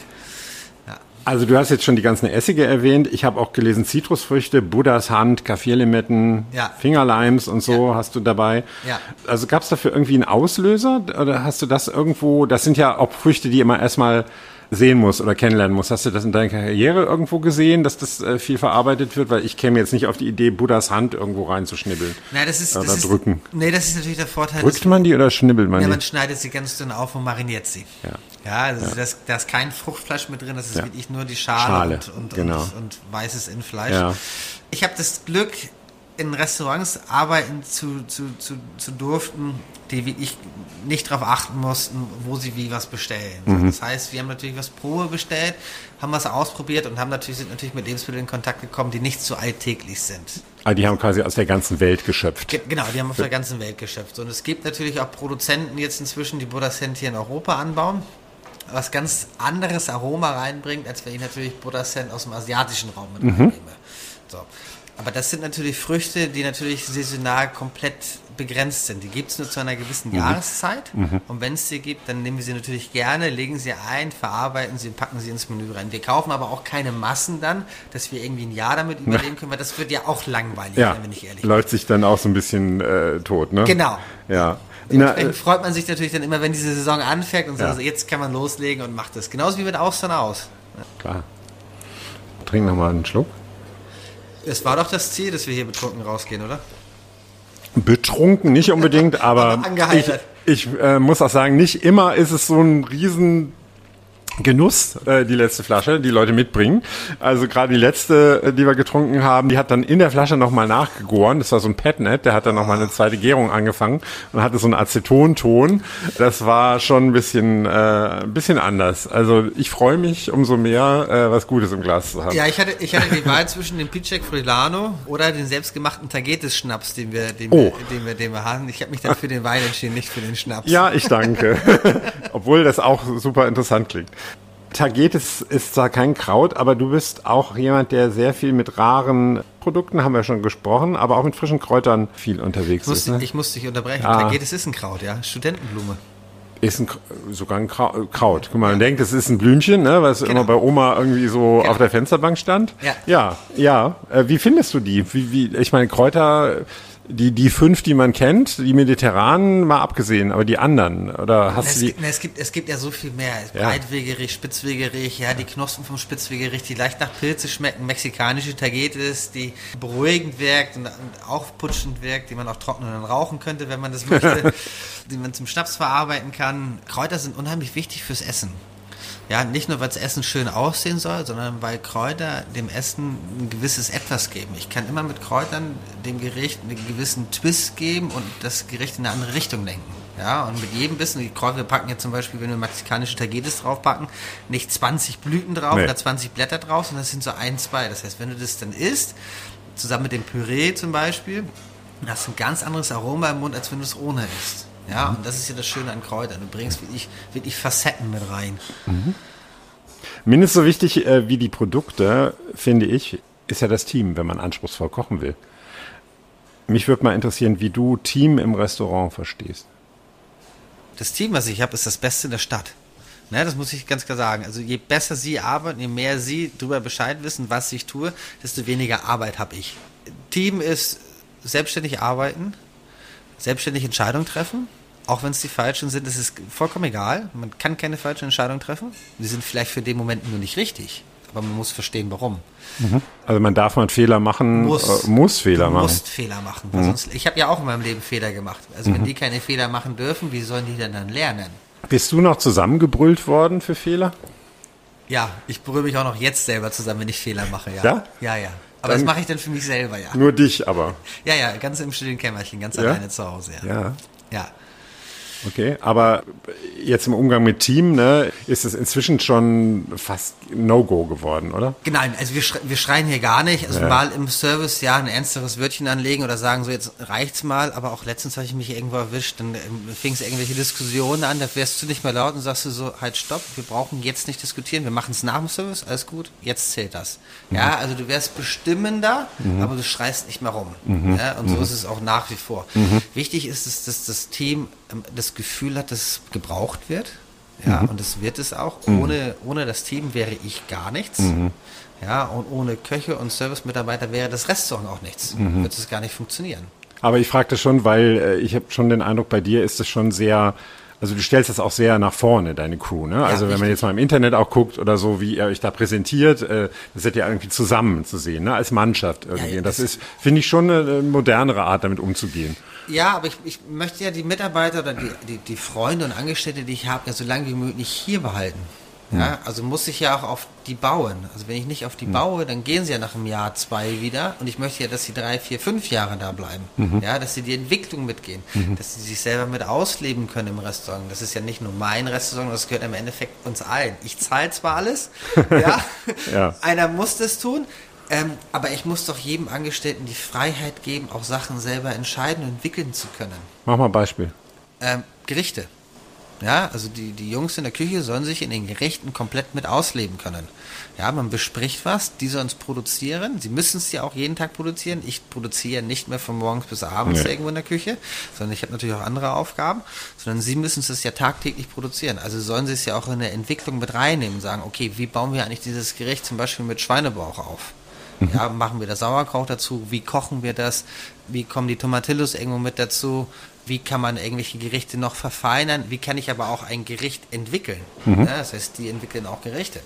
Ja. Also du hast jetzt schon die ganzen Essige erwähnt. Ich habe auch gelesen Zitrusfrüchte, Buddhas Hand, Kaffeelimetten, Ja. Fingerleims und so hast du dabei. Ja. Also gab es dafür irgendwie einen Auslöser oder hast du das irgendwo, das sind ja auch Früchte, die immer erstmal sehen muss oder kennenlernen muss. Hast du das in deiner Karriere irgendwo gesehen, dass das äh, viel verarbeitet wird? Weil ich käme jetzt nicht auf die Idee, Buddhas Hand irgendwo reinzuschnibbeln. Nein, das ist, Oder das ist, drücken. Nee, das ist natürlich der Vorteil. Drückt man die oder schnibbelt man Ja, die? man schneidet sie ganz dünn auf und mariniert sie. Ja. Ja, also Das, da ist kein Fruchtfleisch mit drin, das ist Ja. wirklich nur die Schale, Schale, und, und, genau. und, und weißes Innenfleisch. Ja. Ich habe das Glück, in Restaurants arbeiten zu, zu, zu, zu durften, die wirklich nicht darauf achten mussten, wo sie wie was bestellen. Mhm. Das heißt, wir haben natürlich was Probe bestellt, haben was ausprobiert und haben natürlich, sind natürlich mit Lebensmitteln in Kontakt gekommen, die nicht so alltäglich sind. Ah, die haben quasi aus der ganzen Welt geschöpft. Ge- Genau, die haben auf der ganzen Welt geschöpft. Und es gibt natürlich auch Produzenten jetzt inzwischen, die Buddha-Cent hier in Europa anbauen, was ganz anderes Aroma reinbringt, als wenn ich natürlich Buddha-Cent aus dem asiatischen Raum mit Mhm. So. Aber das sind natürlich Früchte, die natürlich saisonal komplett begrenzt sind. Die gibt es nur zu einer gewissen Jahreszeit. Und wenn es sie gibt, dann nehmen wir sie natürlich gerne, legen sie ein, verarbeiten sie und packen sie ins Menü rein. Wir kaufen aber auch keine Massen dann, dass wir irgendwie ein Jahr damit überleben können, weil das wird ja auch langweilig, Ja, wenn ich ehrlich läuft sich dann auch so ein bisschen äh, tot, ne? Genau. Ja. Na, äh, freut man sich natürlich dann immer, wenn diese Saison anfängt und Ja. sagt, so, jetzt kann man loslegen und macht das. Genauso wie mit Austern aus. klar. Trink noch mal einen Schluck. Es war doch das Ziel, dass wir hier betrunken rausgehen, oder? Betrunken nicht unbedingt, aber <laughs> Aber ich, ich äh, muss auch sagen, nicht immer ist es so ein riesen Genuss, äh, die letzte Flasche, die Leute mitbringen. Also gerade die letzte, äh, die wir getrunken haben, die hat dann in der Flasche nochmal nachgegoren. Das war so ein Petnet, der hat dann nochmal eine zweite Gärung angefangen und hatte so einen Acetonton. Das war schon ein bisschen, äh, ein bisschen anders. Also ich freue mich umso mehr, äh, was Gutes im Glas zu haben. Ja, ich hatte, ich hatte die Wahl zwischen dem Picek Frilano oder den selbstgemachten Tagetes-Schnaps, den wir, den, Oh. wir, den wir, den wir haben. Ich habe mich dann für den Wein entschieden, nicht für den Schnaps. Ja, ich danke. <laughs> Obwohl das auch super interessant klingt. Tagetes ist zwar kein Kraut, aber du bist auch jemand, der sehr viel mit raren Produkten, haben wir schon gesprochen, aber auch mit frischen Kräutern viel unterwegs Ich muss, ist. Ne? ich muss dich unterbrechen. Ah. Tagetes ist ein Kraut, ja. Studentenblume. Ist ein, sogar ein Krau- Kraut. Guck mal, man denkt, es ist ein Blümchen, ne, was Genau. immer bei Oma irgendwie so Genau. auf der Fensterbank stand. Ja. ja. ja. Äh, wie findest du die? Wie, wie, ich meine, Kräuter, die, die fünf, die man kennt, die mediterranen, mal abgesehen, aber die anderen, oder hast Es du die? gibt, ne, es, gibt, es gibt ja so viel mehr. Ja. Breitwegerich, Spitzwegerich, ja, die Knospen vom Spitzwegerich, die leicht nach Pilze schmecken, mexikanische Tagetes, die beruhigend wirkt und, und aufputschend wirkt, die man auch trocknen und rauchen könnte, wenn man das möchte, <laughs> die man zum Schnaps verarbeiten kann. Kräuter sind unheimlich wichtig fürs Essen. Ja, nicht nur, weil das Essen schön aussehen soll, sondern weil Kräuter dem Essen ein gewisses Etwas geben. Ich kann immer mit Kräutern dem Gericht einen gewissen Twist geben und das Gericht in eine andere Richtung lenken. Ja, und mit jedem Bissen, die Kräuter wir packen jetzt zum Beispiel, wenn wir mexikanische Tagetes draufpacken, nicht 20 Blüten drauf Nee. oder 20 Blätter drauf, sondern das sind so ein, zwei. Das heißt, wenn du das dann isst, zusammen mit dem Püree zum Beispiel, hast du ein ganz anderes Aroma im Mund, als wenn du es ohne isst. Ja, und das ist ja das Schöne an Kräutern. Du bringst wirklich, wirklich Facetten mit rein. Mindestens so wichtig äh, wie die Produkte, finde ich, ist ja das Team, wenn man anspruchsvoll kochen will. Mich würde mal interessieren, wie du Team im Restaurant verstehst. das Team, was ich habe, ist das Beste in der Stadt. Ne, das muss ich ganz klar sagen. Also je besser sie arbeiten, je mehr sie darüber Bescheid wissen, was ich tue, desto weniger Arbeit habe ich. Team ist selbstständig arbeiten, selbstständig Entscheidungen treffen, auch wenn es die falschen sind, das ist vollkommen egal. Man kann keine falschen Entscheidungen treffen. Die sind vielleicht für den Moment nur nicht richtig, aber man muss verstehen, warum. Also man darf mal Fehler machen, Muss. äh, muss Fehler machen. musst Fehler machen. Weil sonst, ich habe ja auch in meinem Leben Fehler gemacht. Also wenn die keine Fehler machen dürfen, wie sollen die denn dann lernen? Bist du noch zusammengebrüllt worden für Fehler? Ja, ich berühre mich auch noch jetzt selber zusammen, wenn ich Fehler mache, ja. Ja? Ja, ja. Aber Dann- das mache ich dann für mich selber, ja. Nur dich aber. Ja, ja, ganz im stillen Kämmerchen, ganz Ja? alleine zu Hause, ja. Ja. Ja. Okay, aber jetzt im Umgang mit Team, ne, ist es inzwischen schon fast No-Go geworden, oder? Genau, also wir, schre wir schreien hier gar nicht. Also Ja. mal im Service ja ein ernsteres Wörtchen anlegen oder sagen so, jetzt reicht's mal. Aber auch letztens habe ich mich irgendwo erwischt, dann ähm, fing es irgendwelche Diskussionen an, da wärst du nicht mehr laut und sagst du so, halt stopp, wir brauchen jetzt nicht diskutieren, wir machen es nach dem Service, alles gut, jetzt zählt das. Ja, also du wärst bestimmender, aber du schreist nicht mehr rum. Ja, und so ist es auch nach wie vor. Wichtig ist es, dass das Team das Gefühl hat, dass es gebraucht wird. Ja, und es wird es auch. Ohne, ohne das Team wäre ich gar nichts. Ja, und ohne Köche und Servicemitarbeiter wäre das Restaurant auch nichts. Wird es gar nicht funktionieren. Aber ich fragte schon, weil äh, ich habe schon den Eindruck, bei dir ist es schon sehr, also du stellst das auch sehr nach vorne, deine Crew, ne? Also wenn man jetzt mal im Internet auch guckt oder so, wie ihr euch da präsentiert, äh, das seid ja irgendwie zusammen zu sehen, ne? Als Mannschaft irgendwie. ja, Und das das- ist, finde ich, schon eine, eine modernere Art, damit umzugehen. Ja, aber ich, ich möchte ja die Mitarbeiter oder die, die, die Freunde und Angestellte, die ich habe, ja so lange wie möglich hier behalten. Ja, also muss ich ja auch auf die bauen. Also wenn ich nicht auf die baue, dann gehen sie ja nach einem Jahr, zwei wieder. Und ich möchte ja, dass sie drei, vier, fünf Jahre da bleiben. Ja, dass sie die Entwicklung mitgehen. Dass sie sich selber mit ausleben können im Restaurant. Das ist ja nicht nur mein Restaurant, das gehört im Endeffekt uns allen. Ich zahle zwar alles, <laughs> ja, Ja. einer muss das tun, ähm, aber ich muss doch jedem Angestellten die Freiheit geben, auch Sachen selber entscheiden und entwickeln zu können. Mach mal ein Beispiel. Ähm, Gerichte. Ja, also die, die Jungs in der Küche sollen sich in den Gerichten komplett mit ausleben können. Ja, man bespricht was, die sollen es produzieren. Sie müssen es ja auch jeden Tag produzieren. Ich produziere nicht mehr von morgens bis abends Nee. irgendwo in der Küche, sondern ich habe natürlich auch andere Aufgaben, sondern sie müssen es ja tagtäglich produzieren. Also sollen sie es ja auch in der Entwicklung mit reinnehmen und sagen, okay, wie bauen wir eigentlich dieses Gericht zum Beispiel mit Schweinebauch auf? Ja, machen wir da Sauerkraut dazu? Wie kochen wir das? Wie kommen die Tomatillos irgendwo mit dazu? Wie kann man irgendwelche Gerichte noch verfeinern? Wie kann ich aber auch ein Gericht entwickeln? Ja, das heißt, die entwickeln auch Gerichte.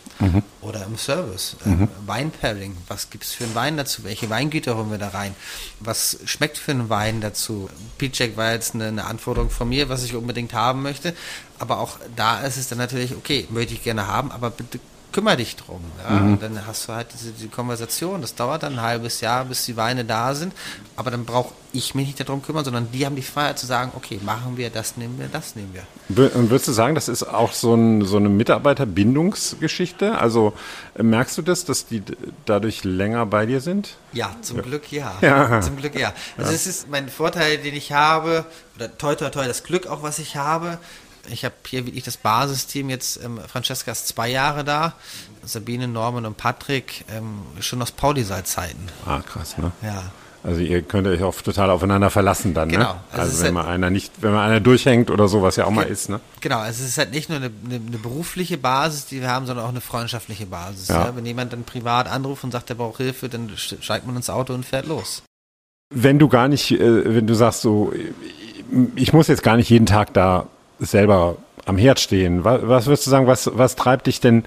Oder im Service. Ähm, Weinpairing. Was gibt es für einen Wein dazu? Welche Weingüter holen wir da rein? Was schmeckt für einen Wein dazu? Peach war jetzt eine, eine Anforderung von mir, was ich unbedingt haben möchte. Aber auch da ist es dann natürlich, okay, möchte ich gerne haben, aber bitte kümmere dich drum. Ja? Und dann hast du halt diese die Konversation. Das dauert dann ein halbes Jahr, bis die Weine da sind. Aber dann brauche ich mich nicht darum kümmern, sondern die haben die Freiheit zu sagen, okay, machen wir, das nehmen wir, das nehmen wir. Und würdest du sagen, das ist auch so, ein, so eine Mitarbeiterbindungsgeschichte? Also äh, merkst du das, dass die dadurch länger bei dir sind? Ja, zum Glück ja. <laughs> Ja. Zum Glück ja. Also es ist mein Vorteil, den ich habe, oder toi toi toi, das Glück auch, was ich habe. Ich habe hier wirklich das Basisteam jetzt, ähm, Francesca ist zwei Jahre da, Sabine, Norman und Patrick ähm, schon aus Pauli-Zeiten. Ah, krass, ne? Ja. Also ihr könnt euch auch total aufeinander verlassen dann, Genau. ne? Also Also, wenn halt- mal einer nicht, wenn mal einer durchhängt oder so, was ja auch mal ist, ne? Genau, also es ist halt nicht nur eine, eine, eine berufliche Basis, die wir haben, sondern auch eine freundschaftliche Basis. Ja. Ja. Wenn jemand dann privat anruft und sagt, er braucht Hilfe, dann st- steigt man ins Auto und fährt los. Wenn du gar nicht, äh, wenn du sagst so, ich muss jetzt gar nicht jeden Tag da selber am Herd stehen, was, was würdest du sagen, was, was treibt dich denn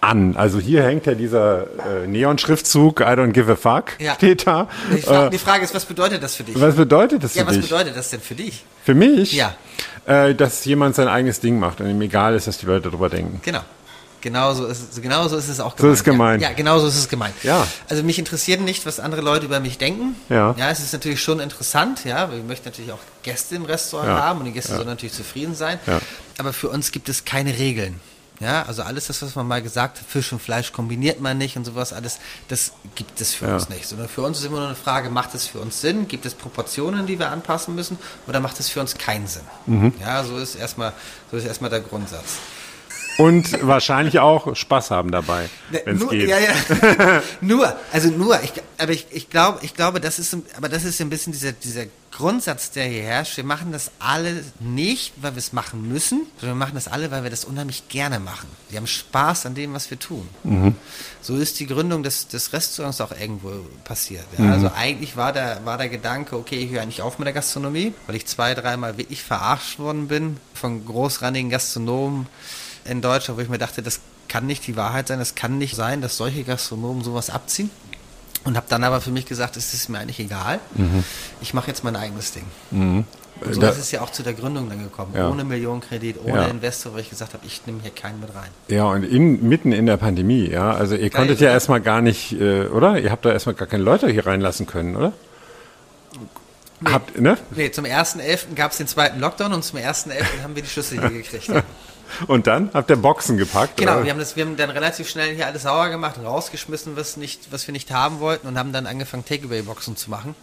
an? Also hier hängt ja dieser äh, Neon-Schriftzug, I don't give a fuck, Ja. steht da. Die Frage, Äh, die Frage ist, was bedeutet das für dich? was bedeutet das ja, für was dich? bedeutet das denn für dich? Für mich? Ja. Äh, dass jemand sein eigenes Ding macht und ihm egal ist, was die Leute darüber denken. Genau. Genauso ist, es- genauso ist es auch So gemeint. ist gemeint. Ja, ja genau so ist es gemeint. Ja. Also mich interessiert nicht, was andere Leute über mich denken. Ja. Ja, es ist natürlich schon interessant, ja. Wir möchten natürlich auch Gäste im Restaurant Ja. haben und die Gäste sollen natürlich zufrieden sein. Ja. Aber für uns gibt es keine Regeln. Ja, also alles das, was man mal gesagt hat, Fisch und Fleisch kombiniert man nicht und sowas, alles, das gibt es für Ja. uns nicht. Sondern für uns ist immer nur eine Frage, macht es für uns Sinn? Gibt es Proportionen, die wir anpassen müssen? Oder macht es für uns keinen Sinn? Mhm. Ja, so ist erstmal, so ist erstmal der Grundsatz. Und wahrscheinlich auch Spaß haben dabei, Ne, wenn es geht. Ja, ja. <laughs> nur, also nur, ich, aber ich, ich glaube, ich glaube, das ist, aber das ist ein bisschen dieser, dieser Grundsatz, der hier herrscht. Wir machen das alle nicht, weil wir es machen müssen, sondern wir machen das alle, weil wir das unheimlich gerne machen. Wir haben Spaß an dem, was wir tun. So ist die Gründung des, des Restaurants auch irgendwo passiert. Ja? Also eigentlich war der, war der Gedanke, okay, ich höre eigentlich auf mit der Gastronomie, weil ich zwei, dreimal wirklich verarscht worden bin von großrandigen Gastronomen in Deutschland, wo ich mir dachte, das kann nicht die Wahrheit sein, das kann nicht sein, dass solche Gastronomen sowas abziehen. Und habe dann aber für mich gesagt, es ist mir eigentlich egal. Ich mache jetzt mein eigenes Ding. Und so Da- ist es ja auch zu der Gründung dann gekommen. Ja. Ohne Millionenkredit, ohne Ja. Investor, wo ich gesagt habe, ich nehme hier keinen mit rein. Ja, und in, mitten in der Pandemie, ja. Also ihr konntet ist ja es. erstmal gar nicht, äh, oder? Ihr habt da erstmal gar keine Leute hier reinlassen können, oder? Habt, ne? Nee, zum 1.11. gab es den zweiten Lockdown und zum 1.11. haben wir die Schlüssel hier gekriegt. <laughs> Und dann habt ihr Boxen gepackt, Genau, oder? wir haben, das, wir haben dann relativ schnell hier alles sauer gemacht, rausgeschmissen, was, nicht, was wir nicht haben wollten und haben dann angefangen, Takeaway-Boxen zu machen.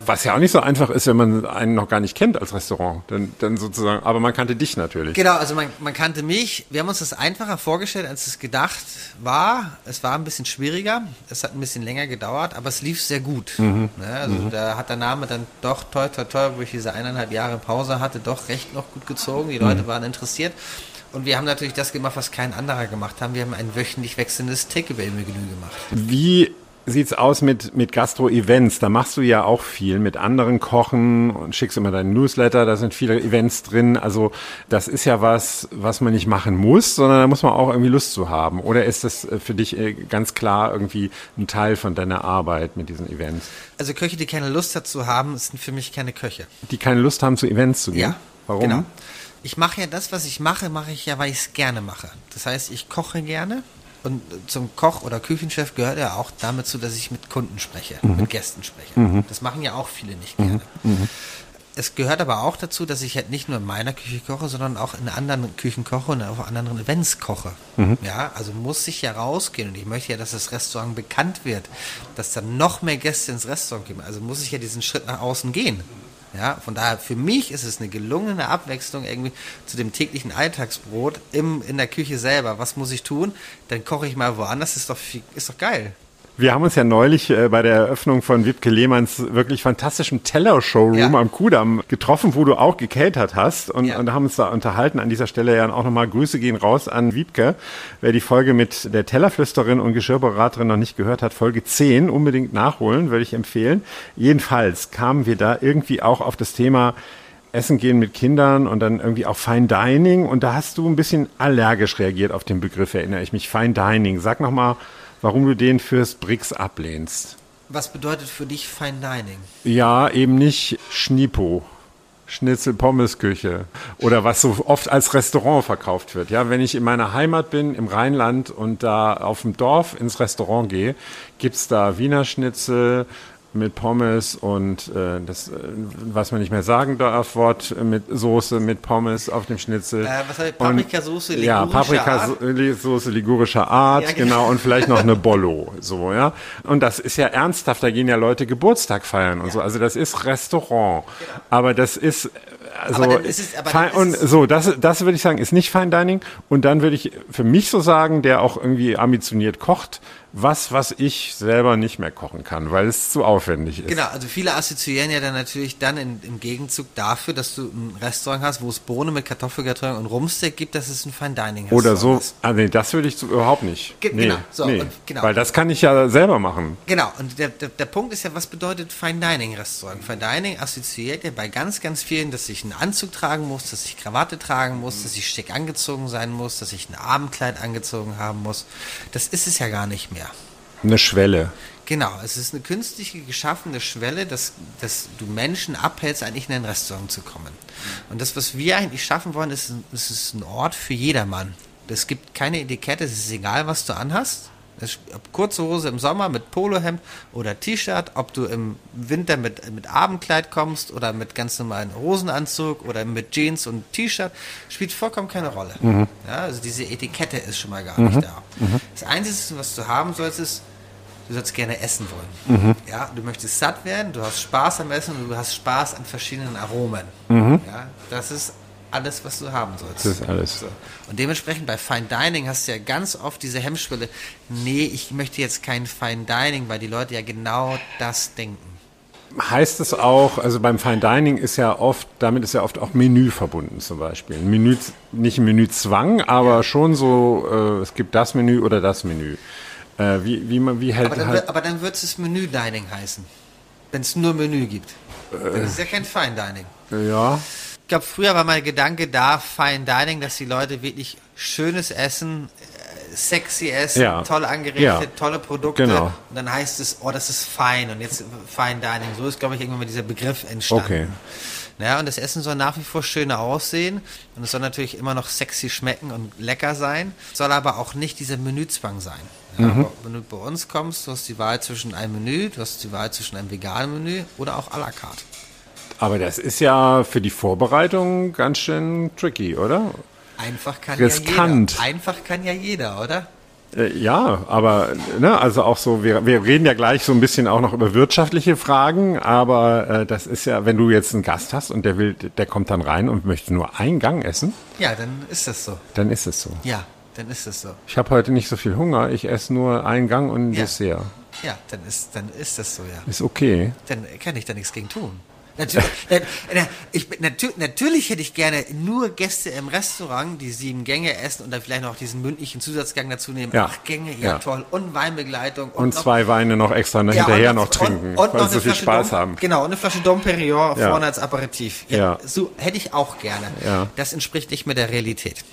Was ja auch nicht so einfach ist, wenn man einen noch gar nicht kennt als Restaurant. Dann, dann sozusagen, aber man kannte dich natürlich. Genau, also man, man kannte mich. Wir haben uns das einfacher vorgestellt, als es gedacht war. Es war ein bisschen schwieriger. Es hat ein bisschen länger gedauert, aber es lief sehr gut. Mhm. Ne, also da hat der Name dann doch toi toi toi, wo ich diese eineinhalb Jahre Pause hatte, doch recht noch gut gezogen. Die Mhm. Leute waren interessiert. Und wir haben natürlich das gemacht, was kein anderer gemacht haben. Wir haben ein wöchentlich wechselndes Takeaway-Menü gemacht. Wie sieht's aus mit, mit Gastro-Events? Da machst du ja auch viel mit anderen Kochen und schickst immer deinen Newsletter, da sind viele Events drin. Also das ist ja was, was man nicht machen muss, sondern da muss man auch irgendwie Lust zu haben. Oder ist das äh, für dich äh, ganz klar irgendwie ein Teil von deiner Arbeit mit diesen Events? Also Köche, die keine Lust dazu haben, sind für mich keine Köche. Die keine Lust haben, zu Events zu gehen? Ja. Warum? Genau. Ich mache ja das, was ich mache, mache ich ja, weil ich es gerne mache. Das heißt, ich koche gerne und zum Koch oder Küchenchef gehört ja auch damit zu, dass ich mit Kunden spreche, Mhm. mit Gästen spreche. Das machen ja auch viele nicht gerne. Es gehört aber auch dazu, dass ich halt nicht nur in meiner Küche koche, sondern auch in anderen Küchen koche und auf anderen Events koche. Mhm. Ja, also muss ich ja rausgehen und ich möchte ja, dass das Restaurant bekannt wird, dass dann noch mehr Gäste ins Restaurant kommen. Also muss ich ja diesen Schritt nach außen gehen. Ja, von daher, für mich ist es eine gelungene Abwechslung irgendwie zu dem täglichen Alltagsbrot im, in der Küche selber. Was muss ich tun? Dann koche ich mal woanders, ist doch, viel, ist doch geil. Wir haben uns ja neulich äh, bei der Eröffnung von Wipke Lehmanns wirklich fantastischem Teller-Showroom Ja. am Kudamm getroffen, wo du auch gekatert hast und, Ja. und haben uns da unterhalten. An dieser Stelle ja auch nochmal Grüße gehen raus an Wiebke. Wer die Folge mit der Tellerflüsterin und Geschirrberaterin noch nicht gehört hat, Folge 10 unbedingt nachholen, würde ich empfehlen. Jedenfalls kamen wir da irgendwie auch auf das Thema Essen gehen mit Kindern und dann irgendwie auch Fine Dining und da hast du ein bisschen allergisch reagiert auf den Begriff, erinnere ich mich. Fine Dining. Sag nochmal, warum du den fürs BRICS ablehnst. Was bedeutet für dich Fine Dining? Ja, eben nicht Schnipo. Schnitzel Pommesküche oder was so oft als Restaurant verkauft wird. Ja, wenn ich in meiner Heimat bin, im Rheinland und da auf dem Dorf ins Restaurant gehe, gibt's da Wiener Schnitzel mit Pommes und äh, das, äh, was man nicht mehr sagen darf, Wort mit Soße, mit Pommes auf dem Schnitzel. Äh, was? Und- Paprikasoße, Ja, ligurischer Art? Paprikasoße ligurischer Art, Ja, genau. genau. und vielleicht noch eine <laughs> Bollo, so, ja. Und das ist ja ernsthaft, da gehen ja Leute Geburtstag feiern und so. Also das ist Restaurant. Aber das ist, also, es- fein, und so, das, das würde ich sagen, ist nicht Fine Dining. Und dann würde ich für mich so sagen, der auch irgendwie ambitioniert kocht, was, was ich selber nicht mehr kochen kann, weil es zu aufwendig ist. Genau, also viele assoziieren ja dann natürlich dann in, im Gegenzug dafür, dass du ein Restaurant hast, wo es Bohnen mit Kartoffelgratin und Rumsteak gibt, dass es ein Fine Dining Restaurant Oder so, ist. ah, nee, das würde ich so, überhaupt nicht. Ge- nee, genau, so, nee, und genau. Weil das kann ich ja selber machen. Genau, und der, der, der Punkt ist ja, was bedeutet Fine Dining Restaurant? Fine Dining assoziiert ja bei ganz, ganz vielen, dass ich einen Anzug tragen muss, dass ich Krawatte tragen muss, dass ich schick angezogen sein muss, dass ich ein Abendkleid angezogen haben muss. Das ist es ja gar nicht mehr. Eine Schwelle. Genau, es ist eine künstliche geschaffene Schwelle, dass, dass du Menschen abhältst, eigentlich in ein Restaurant zu kommen. Und das, was wir eigentlich schaffen wollen, ist, es ist ein Ort für jedermann. Es gibt keine Etikette, es ist egal, was du anhast. Ob kurze Hose im Sommer mit Polohemd oder T-Shirt, ob du im Winter mit, mit Abendkleid kommst oder mit ganz normalen Hosenanzug oder mit Jeans und T-Shirt, spielt vollkommen keine Rolle. Ja, also diese Etikette ist schon mal gar nicht da. Das Einzige, was du haben sollst, ist, du sollst gerne essen wollen. Ja, du möchtest satt werden, du hast Spaß am Essen und du hast Spaß an verschiedenen Aromen. Ja, das ist alles, was du haben sollst. Das ist alles. So. Und dementsprechend bei Fine Dining hast du ja ganz oft diese Hemmschwelle, nee, ich möchte jetzt kein Fine Dining, weil die Leute ja genau das denken. Heißt es auch, also beim Fine Dining ist ja oft, damit ist ja oft auch Menü verbunden zum Beispiel. Ein Menü, nicht ein Menüzwang, aber schon so, äh, es gibt das Menü oder das Menü. Äh, wie, wie man, wie hält Aber dann, halt, aber dann wird es Menü Dining heißen. Wenn es nur Menü gibt. Dann ist es ja kein Fine Dining. ja, Ich glaube, früher war mein Gedanke da, Fine Dining, dass die Leute wirklich schönes Essen, äh, sexy Essen, Ja. toll angerichtet, Ja. tolle Produkte. Genau. Und dann heißt es, oh, das ist fein. Und jetzt Fine Dining. So ist, glaube ich, irgendwann mal dieser Begriff entstanden. Okay. Ja, und das Essen soll nach wie vor schön aussehen und es soll natürlich immer noch sexy schmecken und lecker sein, soll aber auch nicht dieser Menüzwang sein. Ja, Mhm. Wenn du bei uns kommst, du hast die Wahl zwischen einem Menü, du hast die Wahl zwischen einem veganen Menü oder auch à la carte. Aber das ist ja für die Vorbereitung ganz schön tricky, oder? Einfach kann Riskant. ja jeder. Einfach kann ja jeder, oder? Äh, ja, aber ne, also auch so, wir, wir reden ja gleich so ein bisschen auch noch über wirtschaftliche Fragen, aber äh, das ist ja, wenn du jetzt einen Gast hast und der will, der kommt dann rein und möchte nur einen Gang essen, Ja, dann ist das so. dann ist es so. Ja, dann ist das so. Ich habe heute nicht so viel Hunger, ich esse nur einen Gang und ein Ja. Dessert. Ja, dann ist, dann ist das so, ja. Ist okay. Dann kann ich da nichts gegen tun. Natürlich, <laughs> na, na, ich, natür, natürlich hätte ich gerne nur Gäste im Restaurant, die sieben Gänge essen und dann vielleicht noch diesen mündlichen Zusatzgang dazu nehmen. Ja. Acht Gänge, ja, Ja. toll. Und Weinbegleitung. Und noch- zwei Weine noch extra noch Ja, hinterher und noch trinken, und, und weil noch sie so viel Flasche Spaß Dom, haben. Genau, und eine Flasche Dom Perignon Ja. vorne als Aperitif. Ja. So hätte ich auch gerne. Ja. Das entspricht nicht mehr der Realität.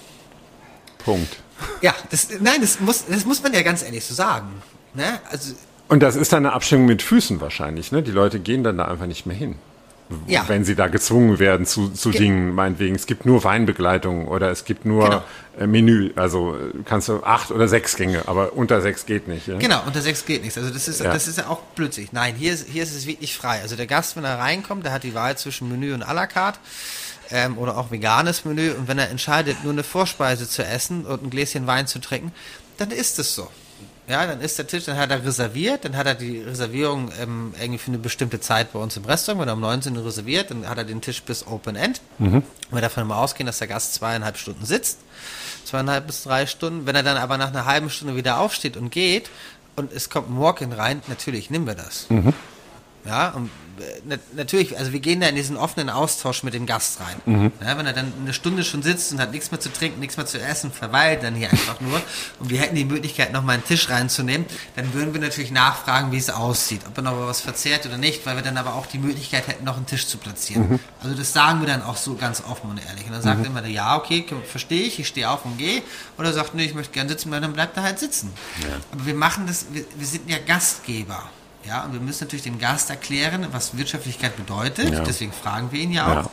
Punkt. Ja, das, nein, das muss, das muss man ja ganz ehrlich so sagen. Ne? Also, Und das ist dann eine Abstimmung mit Füßen wahrscheinlich, ne? Die Leute gehen dann da einfach nicht mehr hin. Ja. Wenn sie da gezwungen werden zu, zu Ge- Dingen, meinetwegen. Es gibt nur Weinbegleitung oder es gibt nur Genau. äh, Menü. Also kannst du acht oder sechs Gänge, aber unter sechs geht nicht. Ja? Genau, unter sechs geht nichts. Also das ist, Ja. das ist ja auch blödsinn. Nein, hier ist, hier ist es wirklich frei. Also der Gast, wenn er reinkommt, der hat die Wahl zwischen Menü und à la carte ähm, oder auch veganes Menü. Und wenn er entscheidet, nur eine Vorspeise zu essen und ein Gläschen Wein zu trinken, dann ist es so. Ja, dann ist der Tisch, dann hat er reserviert, dann hat er die Reservierung ähm, irgendwie für eine bestimmte Zeit bei uns im Restaurant, wenn er um 19 Uhr reserviert, dann hat er den Tisch bis Open End. Mhm. Wir davon mal ausgehen, dass der Gast zweieinhalb Stunden sitzt, zweieinhalb bis drei Stunden. Wenn er dann aber nach einer halben Stunde wieder aufsteht und geht und es kommt ein Walk-in rein, natürlich nehmen wir das. Mhm. Ja, und natürlich, also wir gehen da in diesen offenen Austausch mit dem Gast rein. Mhm. Ja, wenn er dann eine Stunde schon sitzt und hat nichts mehr zu trinken, nichts mehr zu essen, verweilt dann hier einfach nur <laughs> und wir hätten die Möglichkeit, noch mal einen Tisch reinzunehmen, dann würden wir natürlich nachfragen, wie es aussieht, ob er noch was verzehrt oder nicht, weil wir dann aber auch die Möglichkeit hätten, noch einen Tisch zu platzieren. Mhm. Also das sagen wir dann auch so ganz offen und ehrlich. Und dann sagt mhm. immer der, ja, okay, verstehe ich, ich stehe auf und gehe. Oder sagt, nee, ich möchte gerne sitzen, dann bleibt er halt sitzen. Ja. Aber wir machen das, wir, wir sind ja Gastgeber. Ja, und wir müssen natürlich dem Gast erklären, was Wirtschaftlichkeit bedeutet. Ja. Deswegen fragen wir ihn ja auch. Ja.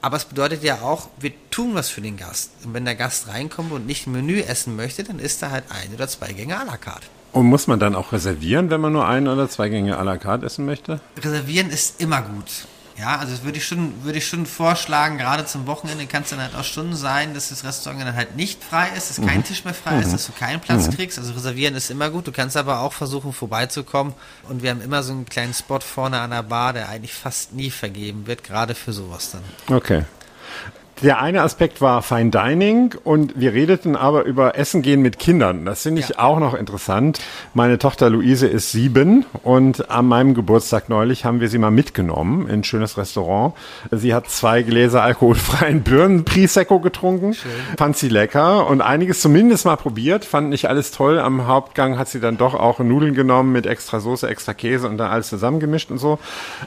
Aber es bedeutet ja auch, wir tun was für den Gast. Und wenn der Gast reinkommt und nicht ein Menü essen möchte, dann ist da halt ein oder zwei Gänge à la carte. Und muss man dann auch reservieren, wenn man nur ein oder zwei Gänge à la carte essen möchte? Reservieren ist immer gut. Ja, also das würde ich schon, würde ich schon vorschlagen, gerade zum Wochenende kann es dann halt auch Stunden sein, dass das Restaurant dann halt nicht frei ist, dass mhm. kein Tisch mehr frei mhm. ist, dass du keinen Platz mhm. kriegst. Also reservieren ist immer gut. Du kannst aber auch versuchen, vorbeizukommen. Und wir haben immer so einen kleinen Spot vorne an der Bar, der eigentlich fast nie vergeben wird, gerade für sowas dann. Okay. Der eine Aspekt war Fine Dining und wir redeten aber über Essen gehen mit Kindern. Das finde ich ja. auch noch interessant. Meine Tochter Luise ist sieben und an meinem Geburtstag neulich haben wir sie mal mitgenommen in ein schönes Restaurant. Sie hat zwei Gläser alkoholfreien Birnen Prisecco getrunken, Schön. fand sie lecker und einiges zumindest mal probiert, fand nicht alles toll. Am Hauptgang hat sie dann doch auch Nudeln genommen mit extra Soße, extra Käse und dann alles zusammengemischt und so.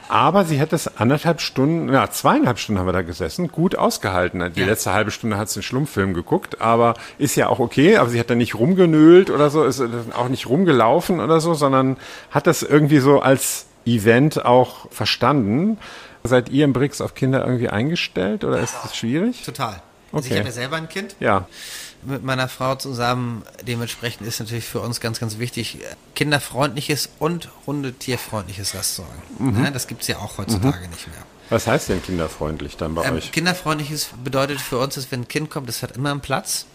Aber sie hat es anderthalb Stunden, ja zweieinhalb Stunden haben wir da gesessen, gut ausgehalten ausgehalten. Die ja. letzte halbe Stunde hat sie einen Schlumpffilm geguckt, aber ist ja auch okay. Aber sie hat dann nicht rumgenölt oder so, ist auch nicht rumgelaufen oder so, sondern hat das irgendwie so als Event auch verstanden. Seid ihr im BRICS auf Kinder irgendwie eingestellt oder ist das schwierig? Total. Okay. Also ich habe ja selber ein Kind. Ja. Mit meiner Frau zusammen. Dementsprechend ist natürlich für uns ganz, ganz wichtig, kinderfreundliches und hundetierfreundliches Restaurant. Mhm. Ja, das gibt es ja auch heutzutage mhm. nicht mehr. Was heißt denn kinderfreundlich dann bei ähm, euch? Kinderfreundliches bedeutet für uns, dass wenn ein Kind kommt, das hat immer einen Platz.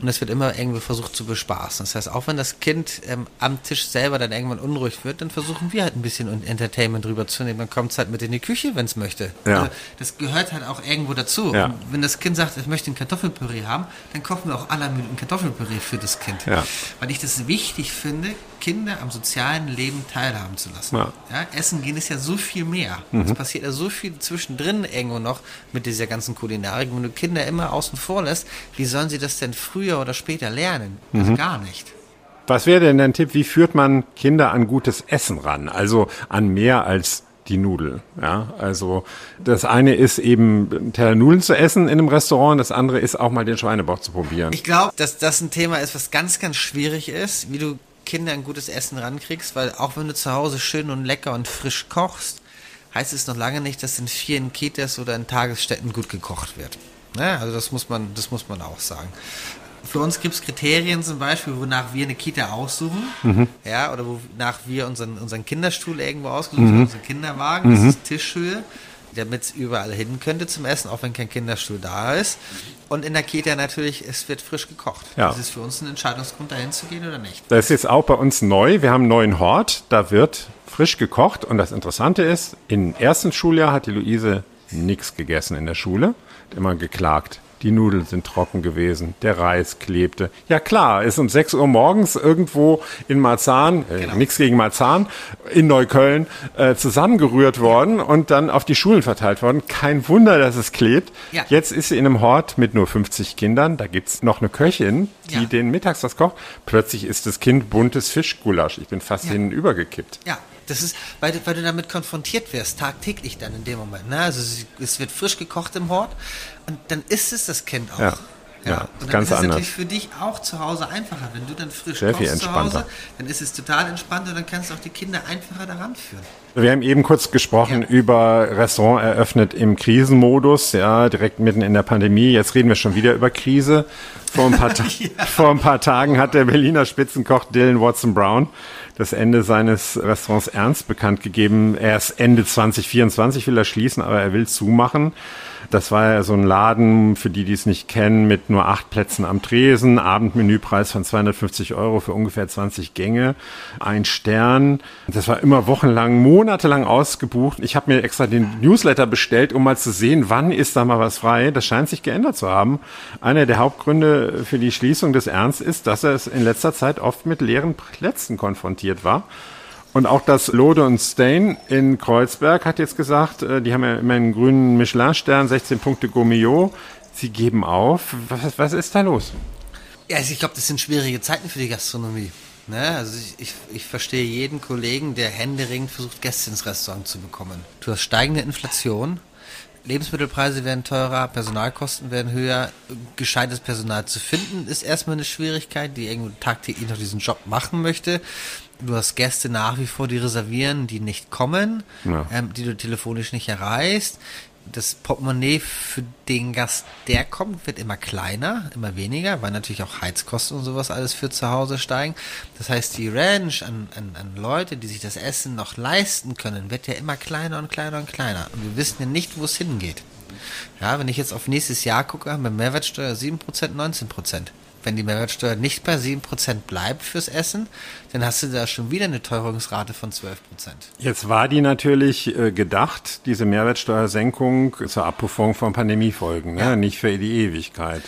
Und es wird immer irgendwie versucht zu bespaßen. Das heißt, auch wenn das Kind ähm, am Tisch selber dann irgendwann unruhig wird, dann versuchen wir halt ein bisschen Entertainment drüber zu nehmen. Dann kommt es halt mit in die Küche, wenn es möchte. Ja. Also, das gehört halt auch irgendwo dazu. Ja. wenn das Kind sagt, ich möchte ein Kartoffelpüree haben, dann kochen wir auch aller ein Kartoffelpüree für das Kind. Ja. Weil ich das wichtig finde, Kinder am sozialen Leben teilhaben zu lassen. Ja. ja Essen gehen ist ja so viel mehr. Mhm. Es passiert ja so viel zwischendrin irgendwo noch mit dieser ganzen Kulinarik. Wenn du Kinder immer außen vor lässt, wie sollen sie das denn früher oder später lernen? Also mhm. gar nicht. Was wäre denn dein Tipp? Wie führt man Kinder an gutes Essen ran? Also an mehr als die Nudel. Ja, also das eine ist eben einen Teller Nudeln zu essen in einem Restaurant, das andere ist auch mal den Schweinebauch zu probieren. Ich glaube, dass das ein Thema ist, was ganz, ganz schwierig ist, wie du Kinder ein gutes Essen rankriegst, weil auch wenn du zu Hause schön und lecker und frisch kochst, heißt es noch lange nicht, dass in vielen Kitas oder in Tagesstätten gut gekocht wird. Ja, also das muss man, das muss man auch sagen. Für uns gibt es Kriterien zum Beispiel, wonach wir eine Kita aussuchen, mhm. ja, oder wonach wir unseren, unseren Kinderstuhl irgendwo ausgesucht haben, mhm. unseren Kinderwagen, mhm. das ist Tischhöhe damit es überall hin könnte zum Essen, auch wenn kein Kinderstuhl da ist. Und in der Kita natürlich, es wird frisch gekocht. Ja. Das ist für uns ein Entscheidungsgrund, dahin zu gehen oder nicht. Das ist jetzt auch bei uns neu. Wir haben einen neuen Hort, da wird frisch gekocht. Und das Interessante ist, im ersten Schuljahr hat die Luise nichts gegessen in der Schule, hat immer geklagt die Nudeln sind trocken gewesen, der Reis klebte. Ja klar, ist um 6 Uhr morgens irgendwo in Marzahn, äh, genau. nichts gegen Marzahn, in Neukölln äh, zusammengerührt worden und dann auf die Schulen verteilt worden. Kein Wunder, dass es klebt. Ja. Jetzt ist sie in einem Hort mit nur 50 Kindern, da gibt's noch eine Köchin, die ja. den mittags was kocht. Plötzlich ist das Kind buntes Fischgulasch. Ich bin fast ja. hinübergekippt. Ja, das ist, weil, weil du damit konfrontiert wirst, tagtäglich dann in dem Moment. Ne? Also es, wird frisch gekocht im Hort und dann isst es das Kind auch. Ja. Ja, ja und dann ganz ist es anders. natürlich für dich auch zu Hause einfacher. Wenn du dann frisch Sehr kochst zu Hause, dann ist es total entspannt und dann kannst du auch die Kinder einfacher daran führen. Wir haben eben kurz gesprochen ja. über Restaurant eröffnet im Krisenmodus, ja, direkt mitten in der Pandemie. Jetzt reden wir schon wieder über Krise. Vor ein paar, <laughs> ja. vor ein paar Tagen hat der Berliner Spitzenkoch Dylan Watson Brown das Ende seines Restaurants ernst bekannt gegeben. Erst Ende 2024 will er schließen, aber er will zumachen. Das war ja so ein Laden, für die, die es nicht kennen, mit nur acht Plätzen am Tresen, Abendmenüpreis von 250 Euro für ungefähr 20 Gänge, ein Stern. Das war immer wochenlang, monatelang ausgebucht. Ich habe mir extra den Newsletter bestellt, um mal zu sehen, wann ist da mal was frei. Das scheint sich geändert zu haben. Einer der Hauptgründe für die Schließung des Ernst ist, dass er es in letzter Zeit oft mit leeren Plätzen konfrontiert war. Und auch das Lode und Stain in Kreuzberg hat jetzt gesagt, äh, die haben ja immer einen grünen Michelin-Stern, 16 Punkte Gomio. Sie geben auf. Was, was ist da los? Ja, also ich glaube, das sind schwierige Zeiten für die Gastronomie. Ne? Also ich, ich, ich verstehe jeden Kollegen, der händeringend versucht, Gäste ins Restaurant zu bekommen. Du hast steigende Inflation, Lebensmittelpreise werden teurer, Personalkosten werden höher. Gescheites Personal zu finden ist erstmal eine Schwierigkeit, die irgendwo tagtäglich noch diesen Job machen möchte du hast Gäste nach wie vor, die reservieren, die nicht kommen, ja. ähm, die du telefonisch nicht erreichst. Das Portemonnaie für den Gast, der kommt, wird immer kleiner, immer weniger, weil natürlich auch Heizkosten und sowas alles für zu Hause steigen. Das heißt, die Range an, an, an Leute, die sich das Essen noch leisten können, wird ja immer kleiner und kleiner und kleiner. Und wir wissen ja nicht, wo es hingeht. Ja, wenn ich jetzt auf nächstes Jahr gucke, haben wir Mehrwertsteuer 7%, 19% wenn die Mehrwertsteuer nicht bei 7% bleibt fürs Essen, dann hast du da schon wieder eine Teuerungsrate von 12%. Jetzt war die natürlich äh, gedacht, diese Mehrwertsteuersenkung zur Abpuffung von Pandemiefolgen, ne? ja. nicht für die Ewigkeit.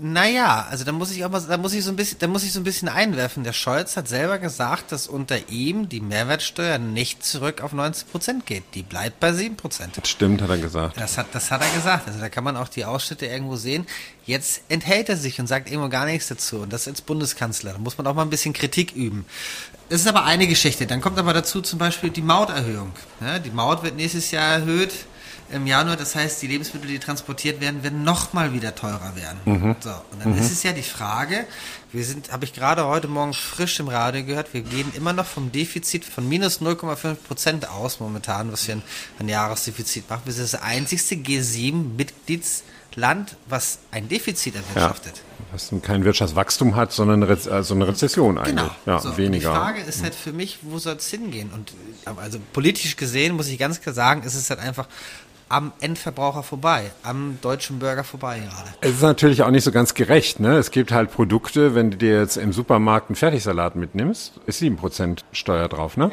Naja, also da muss ich auch mal, da muss ich so ein bisschen, da muss ich so ein bisschen einwerfen. Der Scholz hat selber gesagt, dass unter ihm die Mehrwertsteuer nicht zurück auf 19 Prozent geht. Die bleibt bei 7 Prozent. Das stimmt, hat er gesagt. Das hat, das hat er gesagt. Also da kann man auch die Ausschnitte irgendwo sehen. Jetzt enthält er sich und sagt irgendwo gar nichts dazu. Und das als Bundeskanzler. Da muss man auch mal ein bisschen Kritik üben. Das ist aber eine Geschichte. Dann kommt aber dazu zum Beispiel die Mauterhöhung. Ja, die Maut wird nächstes Jahr erhöht im Januar. Das heißt, die Lebensmittel, die transportiert werden, werden nochmal wieder teurer werden. Mhm. So, und dann mhm. ist es ja die Frage, wir sind, habe ich gerade heute Morgen frisch im Radio gehört, wir gehen immer noch vom Defizit von minus 0,5 Prozent aus momentan, was wir ein, ein Jahresdefizit machen. Wir sind das einzigste G7-Mitgliedsland, was ein Defizit erwirtschaftet. Ja, was kein Wirtschaftswachstum hat, sondern eine, Re also eine Rezession eigentlich. Genau. Ja, so, weniger. Die Frage ist halt für mich, wo soll es hingehen? Und also politisch gesehen muss ich ganz klar sagen, ist es halt einfach am Endverbraucher vorbei, am deutschen Bürger vorbei gerade. Es ist natürlich auch nicht so ganz gerecht. Ne? Es gibt halt Produkte, wenn du dir jetzt im Supermarkt einen Fertigsalat mitnimmst, ist 7% Steuer drauf. Ne?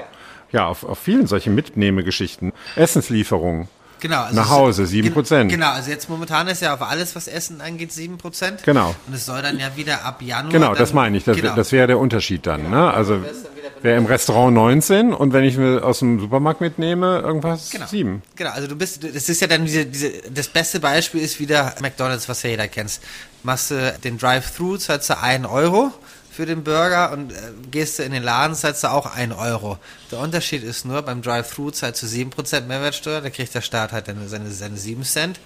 Ja, ja auf, auf vielen solchen Mitnehmegeschichten. Essenslieferungen. Genau, also nach Hause, 7 Prozent. Genau, also jetzt momentan ist ja auf alles, was Essen angeht, 7 Prozent. Genau. Und es soll dann ja wieder ab Januar. Genau, das meine ich. Das, genau. das wäre der Unterschied dann. Genau. Ne? Also wäre im Restaurant 19 und wenn ich mir aus dem Supermarkt mitnehme, irgendwas genau. 7. Genau, also du bist, das ist ja dann diese, diese, das beste Beispiel ist wieder McDonalds, was ja jeder kennt. Machst du den Drive-Thru, zahlst du 1 Euro für den Burger und äh, gehst du in den Laden, zahlst du auch 1 Euro. Der Unterschied ist nur, beim Drive-Thru zahlst du 7% Mehrwertsteuer, da kriegt der Staat halt seine, seine 7 Cent.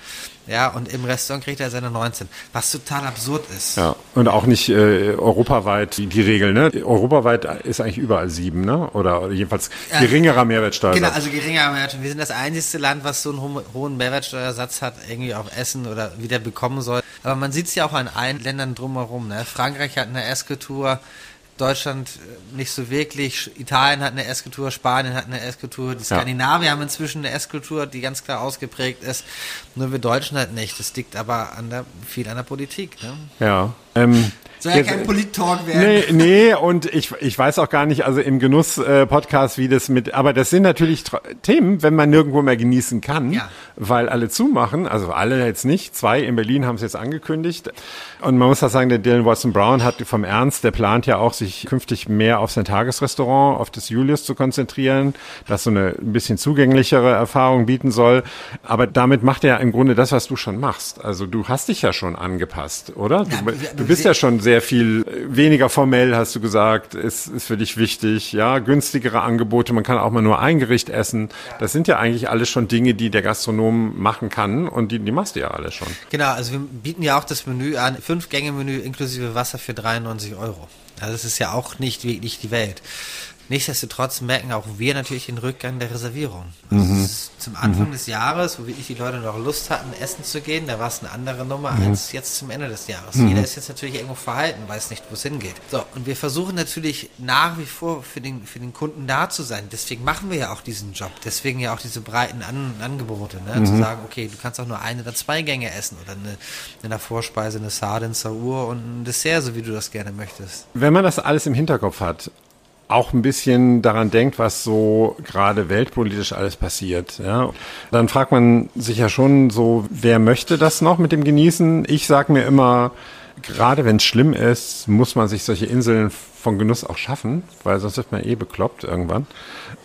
Ja, und im Restaurant kriegt er seine 19. Was total absurd ist. Ja, und auch nicht äh, europaweit die, die Regel, ne? Europaweit ist eigentlich überall 7, ne? Oder jedenfalls geringerer Mehrwertsteuer. Genau, also geringerer Mehrwertsteuer. Wir sind das einzige Land, was so einen hohen Mehrwertsteuersatz hat, irgendwie auf Essen oder wieder bekommen soll. Aber man sieht es ja auch an allen Ländern drumherum, ne? Frankreich hat eine Eskultur, Deutschland äh, nicht so wirklich. Italien hat eine Esskultur, Spanien hat eine Esskultur, die Skandinavier ja. haben inzwischen eine Esskultur, die ganz klar ausgeprägt ist. Nur wir Deutschen halt nicht. Das liegt aber an der, viel an der Politik. Ne? Ja. Ähm, soll ja kein Polit-Talk werden. Nee, nee, und ich, ich weiß auch gar nicht, also im Genuss-Podcast, wie das mit, aber das sind natürlich Themen, wenn man nirgendwo mehr genießen kann, ja. weil alle zumachen, also alle jetzt nicht, zwei in Berlin haben es jetzt angekündigt. Und man muss auch sagen, der Dylan Watson Brown hat vom Ernst, der plant ja auch, sich künftig mehr auf sein Tagesrestaurant, auf das Julius zu konzentrieren, das so eine ein bisschen zugänglichere Erfahrung bieten soll. Aber damit macht er im Grunde das, was du schon machst. Also du hast dich ja schon angepasst, oder? Du, ja, du bist ja schon sehr sehr viel weniger formell, hast du gesagt, ist, ist für dich wichtig. Ja, günstigere Angebote, man kann auch mal nur ein Gericht essen. Das sind ja eigentlich alles schon Dinge, die der Gastronom machen kann und die, die machst du ja alle schon. Genau, also wir bieten ja auch das Menü an, Fünf-Gänge-Menü inklusive Wasser für 93 Euro. Also das ist ja auch nicht wirklich die Welt. Nichtsdestotrotz merken auch wir natürlich den Rückgang der Reservierung. Also Mhm. es ist zum Anfang des Jahres, wo wirklich die Leute noch Lust hatten, essen zu gehen, da war es eine andere Nummer Mhm. als jetzt zum Ende des Jahres. Jeder ist jetzt natürlich irgendwo verhalten, weiß nicht, wo es hingeht. So, und wir versuchen natürlich nach wie vor für den, für den Kunden da zu sein. Deswegen machen wir ja auch diesen Job. Deswegen ja auch diese breiten An Angebote. Ne? Mhm. Zu sagen, okay, du kannst auch nur ein oder zwei Gänge essen oder eine, in der Vorspeise eine Sardin Saur und ein Dessert, so wie du das gerne möchtest. Wenn man das alles im Hinterkopf hat, auch ein bisschen daran denkt, was so gerade weltpolitisch alles passiert, ja, dann fragt man sich ja schon so, wer möchte das noch mit dem Genießen? Ich sage mir immer, gerade wenn es schlimm ist, muss man sich solche Inseln von Genuss auch schaffen, weil sonst wird man eh bekloppt irgendwann.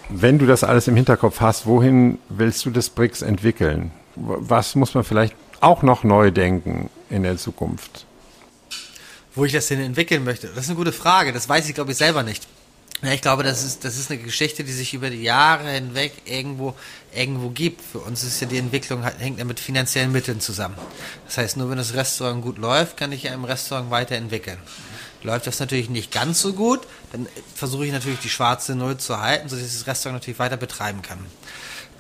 Wenn du das alles im Hinterkopf hast, wohin willst du das BRICS entwickeln? Was muss man vielleicht auch noch neu denken in der Zukunft? Wo ich das denn entwickeln möchte, das ist eine gute Frage. Das weiß ich, glaube ich, selber nicht. Ja, ich glaube, das ist, das ist eine Geschichte, die sich über die Jahre hinweg irgendwo, irgendwo gibt. Für uns ist ja die Entwicklung, hängt ja mit finanziellen Mitteln zusammen. Das heißt, nur wenn das Restaurant gut läuft, kann ich ja im Restaurant weiterentwickeln. Läuft das natürlich nicht ganz so gut, dann versuche ich natürlich die schwarze Null zu halten, sodass ich das Restaurant natürlich weiter betreiben kann.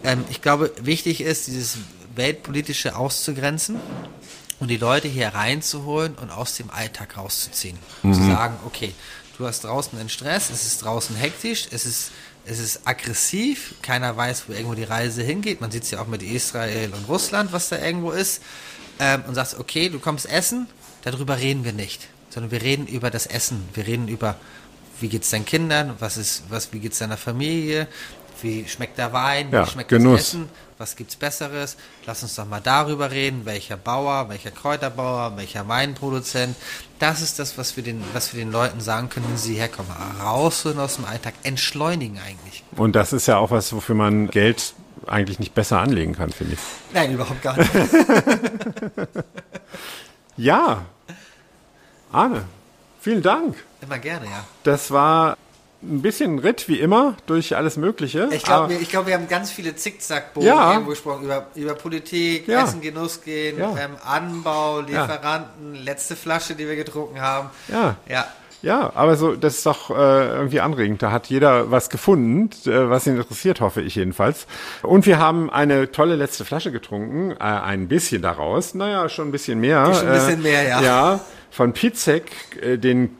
Ähm, ich glaube, wichtig ist, dieses Weltpolitische auszugrenzen und die Leute hier reinzuholen und aus dem Alltag rauszuziehen. Zu sagen, okay, du hast draußen einen Stress, es ist draußen hektisch, es ist, es ist aggressiv, keiner weiß, wo irgendwo die Reise hingeht. Man sieht es ja auch mit Israel und Russland, was da irgendwo ist. Ähm, und sagst, okay, du kommst essen, darüber reden wir nicht, sondern wir reden über das Essen. Wir reden über, wie geht's deinen Kindern, was ist, was, wie geht's deiner Familie, wie schmeckt der Wein, Ja, wie schmeckt Genuss. das Essen, was gibt's Besseres? Lass uns doch mal darüber reden, welcher Bauer, welcher Kräuterbauer, welcher Weinproduzent. Das ist das, was wir den, was wir den Leuten sagen können, wenn sie herkommen. Rausholen aus dem Alltag, entschleunigen eigentlich. Und das ist ja auch was, wofür man Geld eigentlich nicht besser anlegen kann, finde ich. Nein, überhaupt gar nicht. <laughs> Ja. Arne, vielen Dank. Immer gerne, ja. Das war ein bisschen Ritt, wie immer, durch alles Mögliche. Ich glaube, wir, glaub, wir haben ganz viele Zickzackbogen Ja. gesprochen über, über Politik, Ja. Essen, Genuss gehen, Ja. ähm, Anbau, Lieferanten, letzte Flasche, die wir getrunken haben. Ja. Ja. Ja, aber so, das ist doch äh, irgendwie anregend. Da hat jeder was gefunden, äh, was ihn interessiert, hoffe ich jedenfalls. Und wir haben eine tolle letzte Flasche getrunken, äh, ein bisschen daraus. Naja, schon ein bisschen mehr. Schon ein bisschen mehr, ja. Ja, von Pizek, äh, den,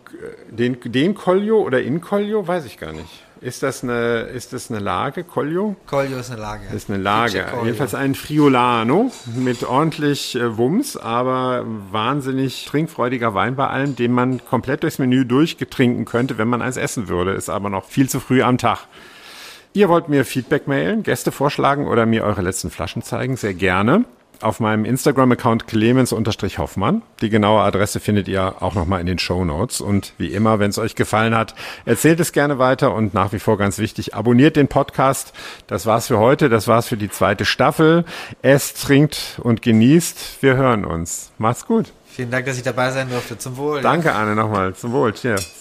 den, den Koljo oder in Koljo, weiß ich gar nicht. Ist das eine, ist das eine Lage, Koljo? Koljo ist eine Lage. Das ist eine Lage. Jedenfalls ein Friolano mit ordentlich äh, Wumms, aber wahnsinnig trinkfreudiger Wein bei allem, den man komplett durchs Menü durchgetrinken könnte, wenn man eins essen würde. Ist aber noch viel zu früh am Tag. Ihr wollt mir Feedback mailen, Gäste vorschlagen oder mir eure letzten Flaschen zeigen, sehr gerne. Auf meinem Instagram-Account Clemens-Hoffmann. Die genaue Adresse findet ihr auch nochmal in den Show Notes. Und wie immer, wenn es euch gefallen hat, erzählt es gerne weiter und nach wie vor ganz wichtig, abonniert den Podcast. Das war's für heute. Das war's für die zweite Staffel. Esst, trinkt und genießt. Wir hören uns. Macht's gut. Vielen Dank, dass ich dabei sein durfte. Zum Wohl. Danke, Anne, nochmal. Zum Wohl. Cheers.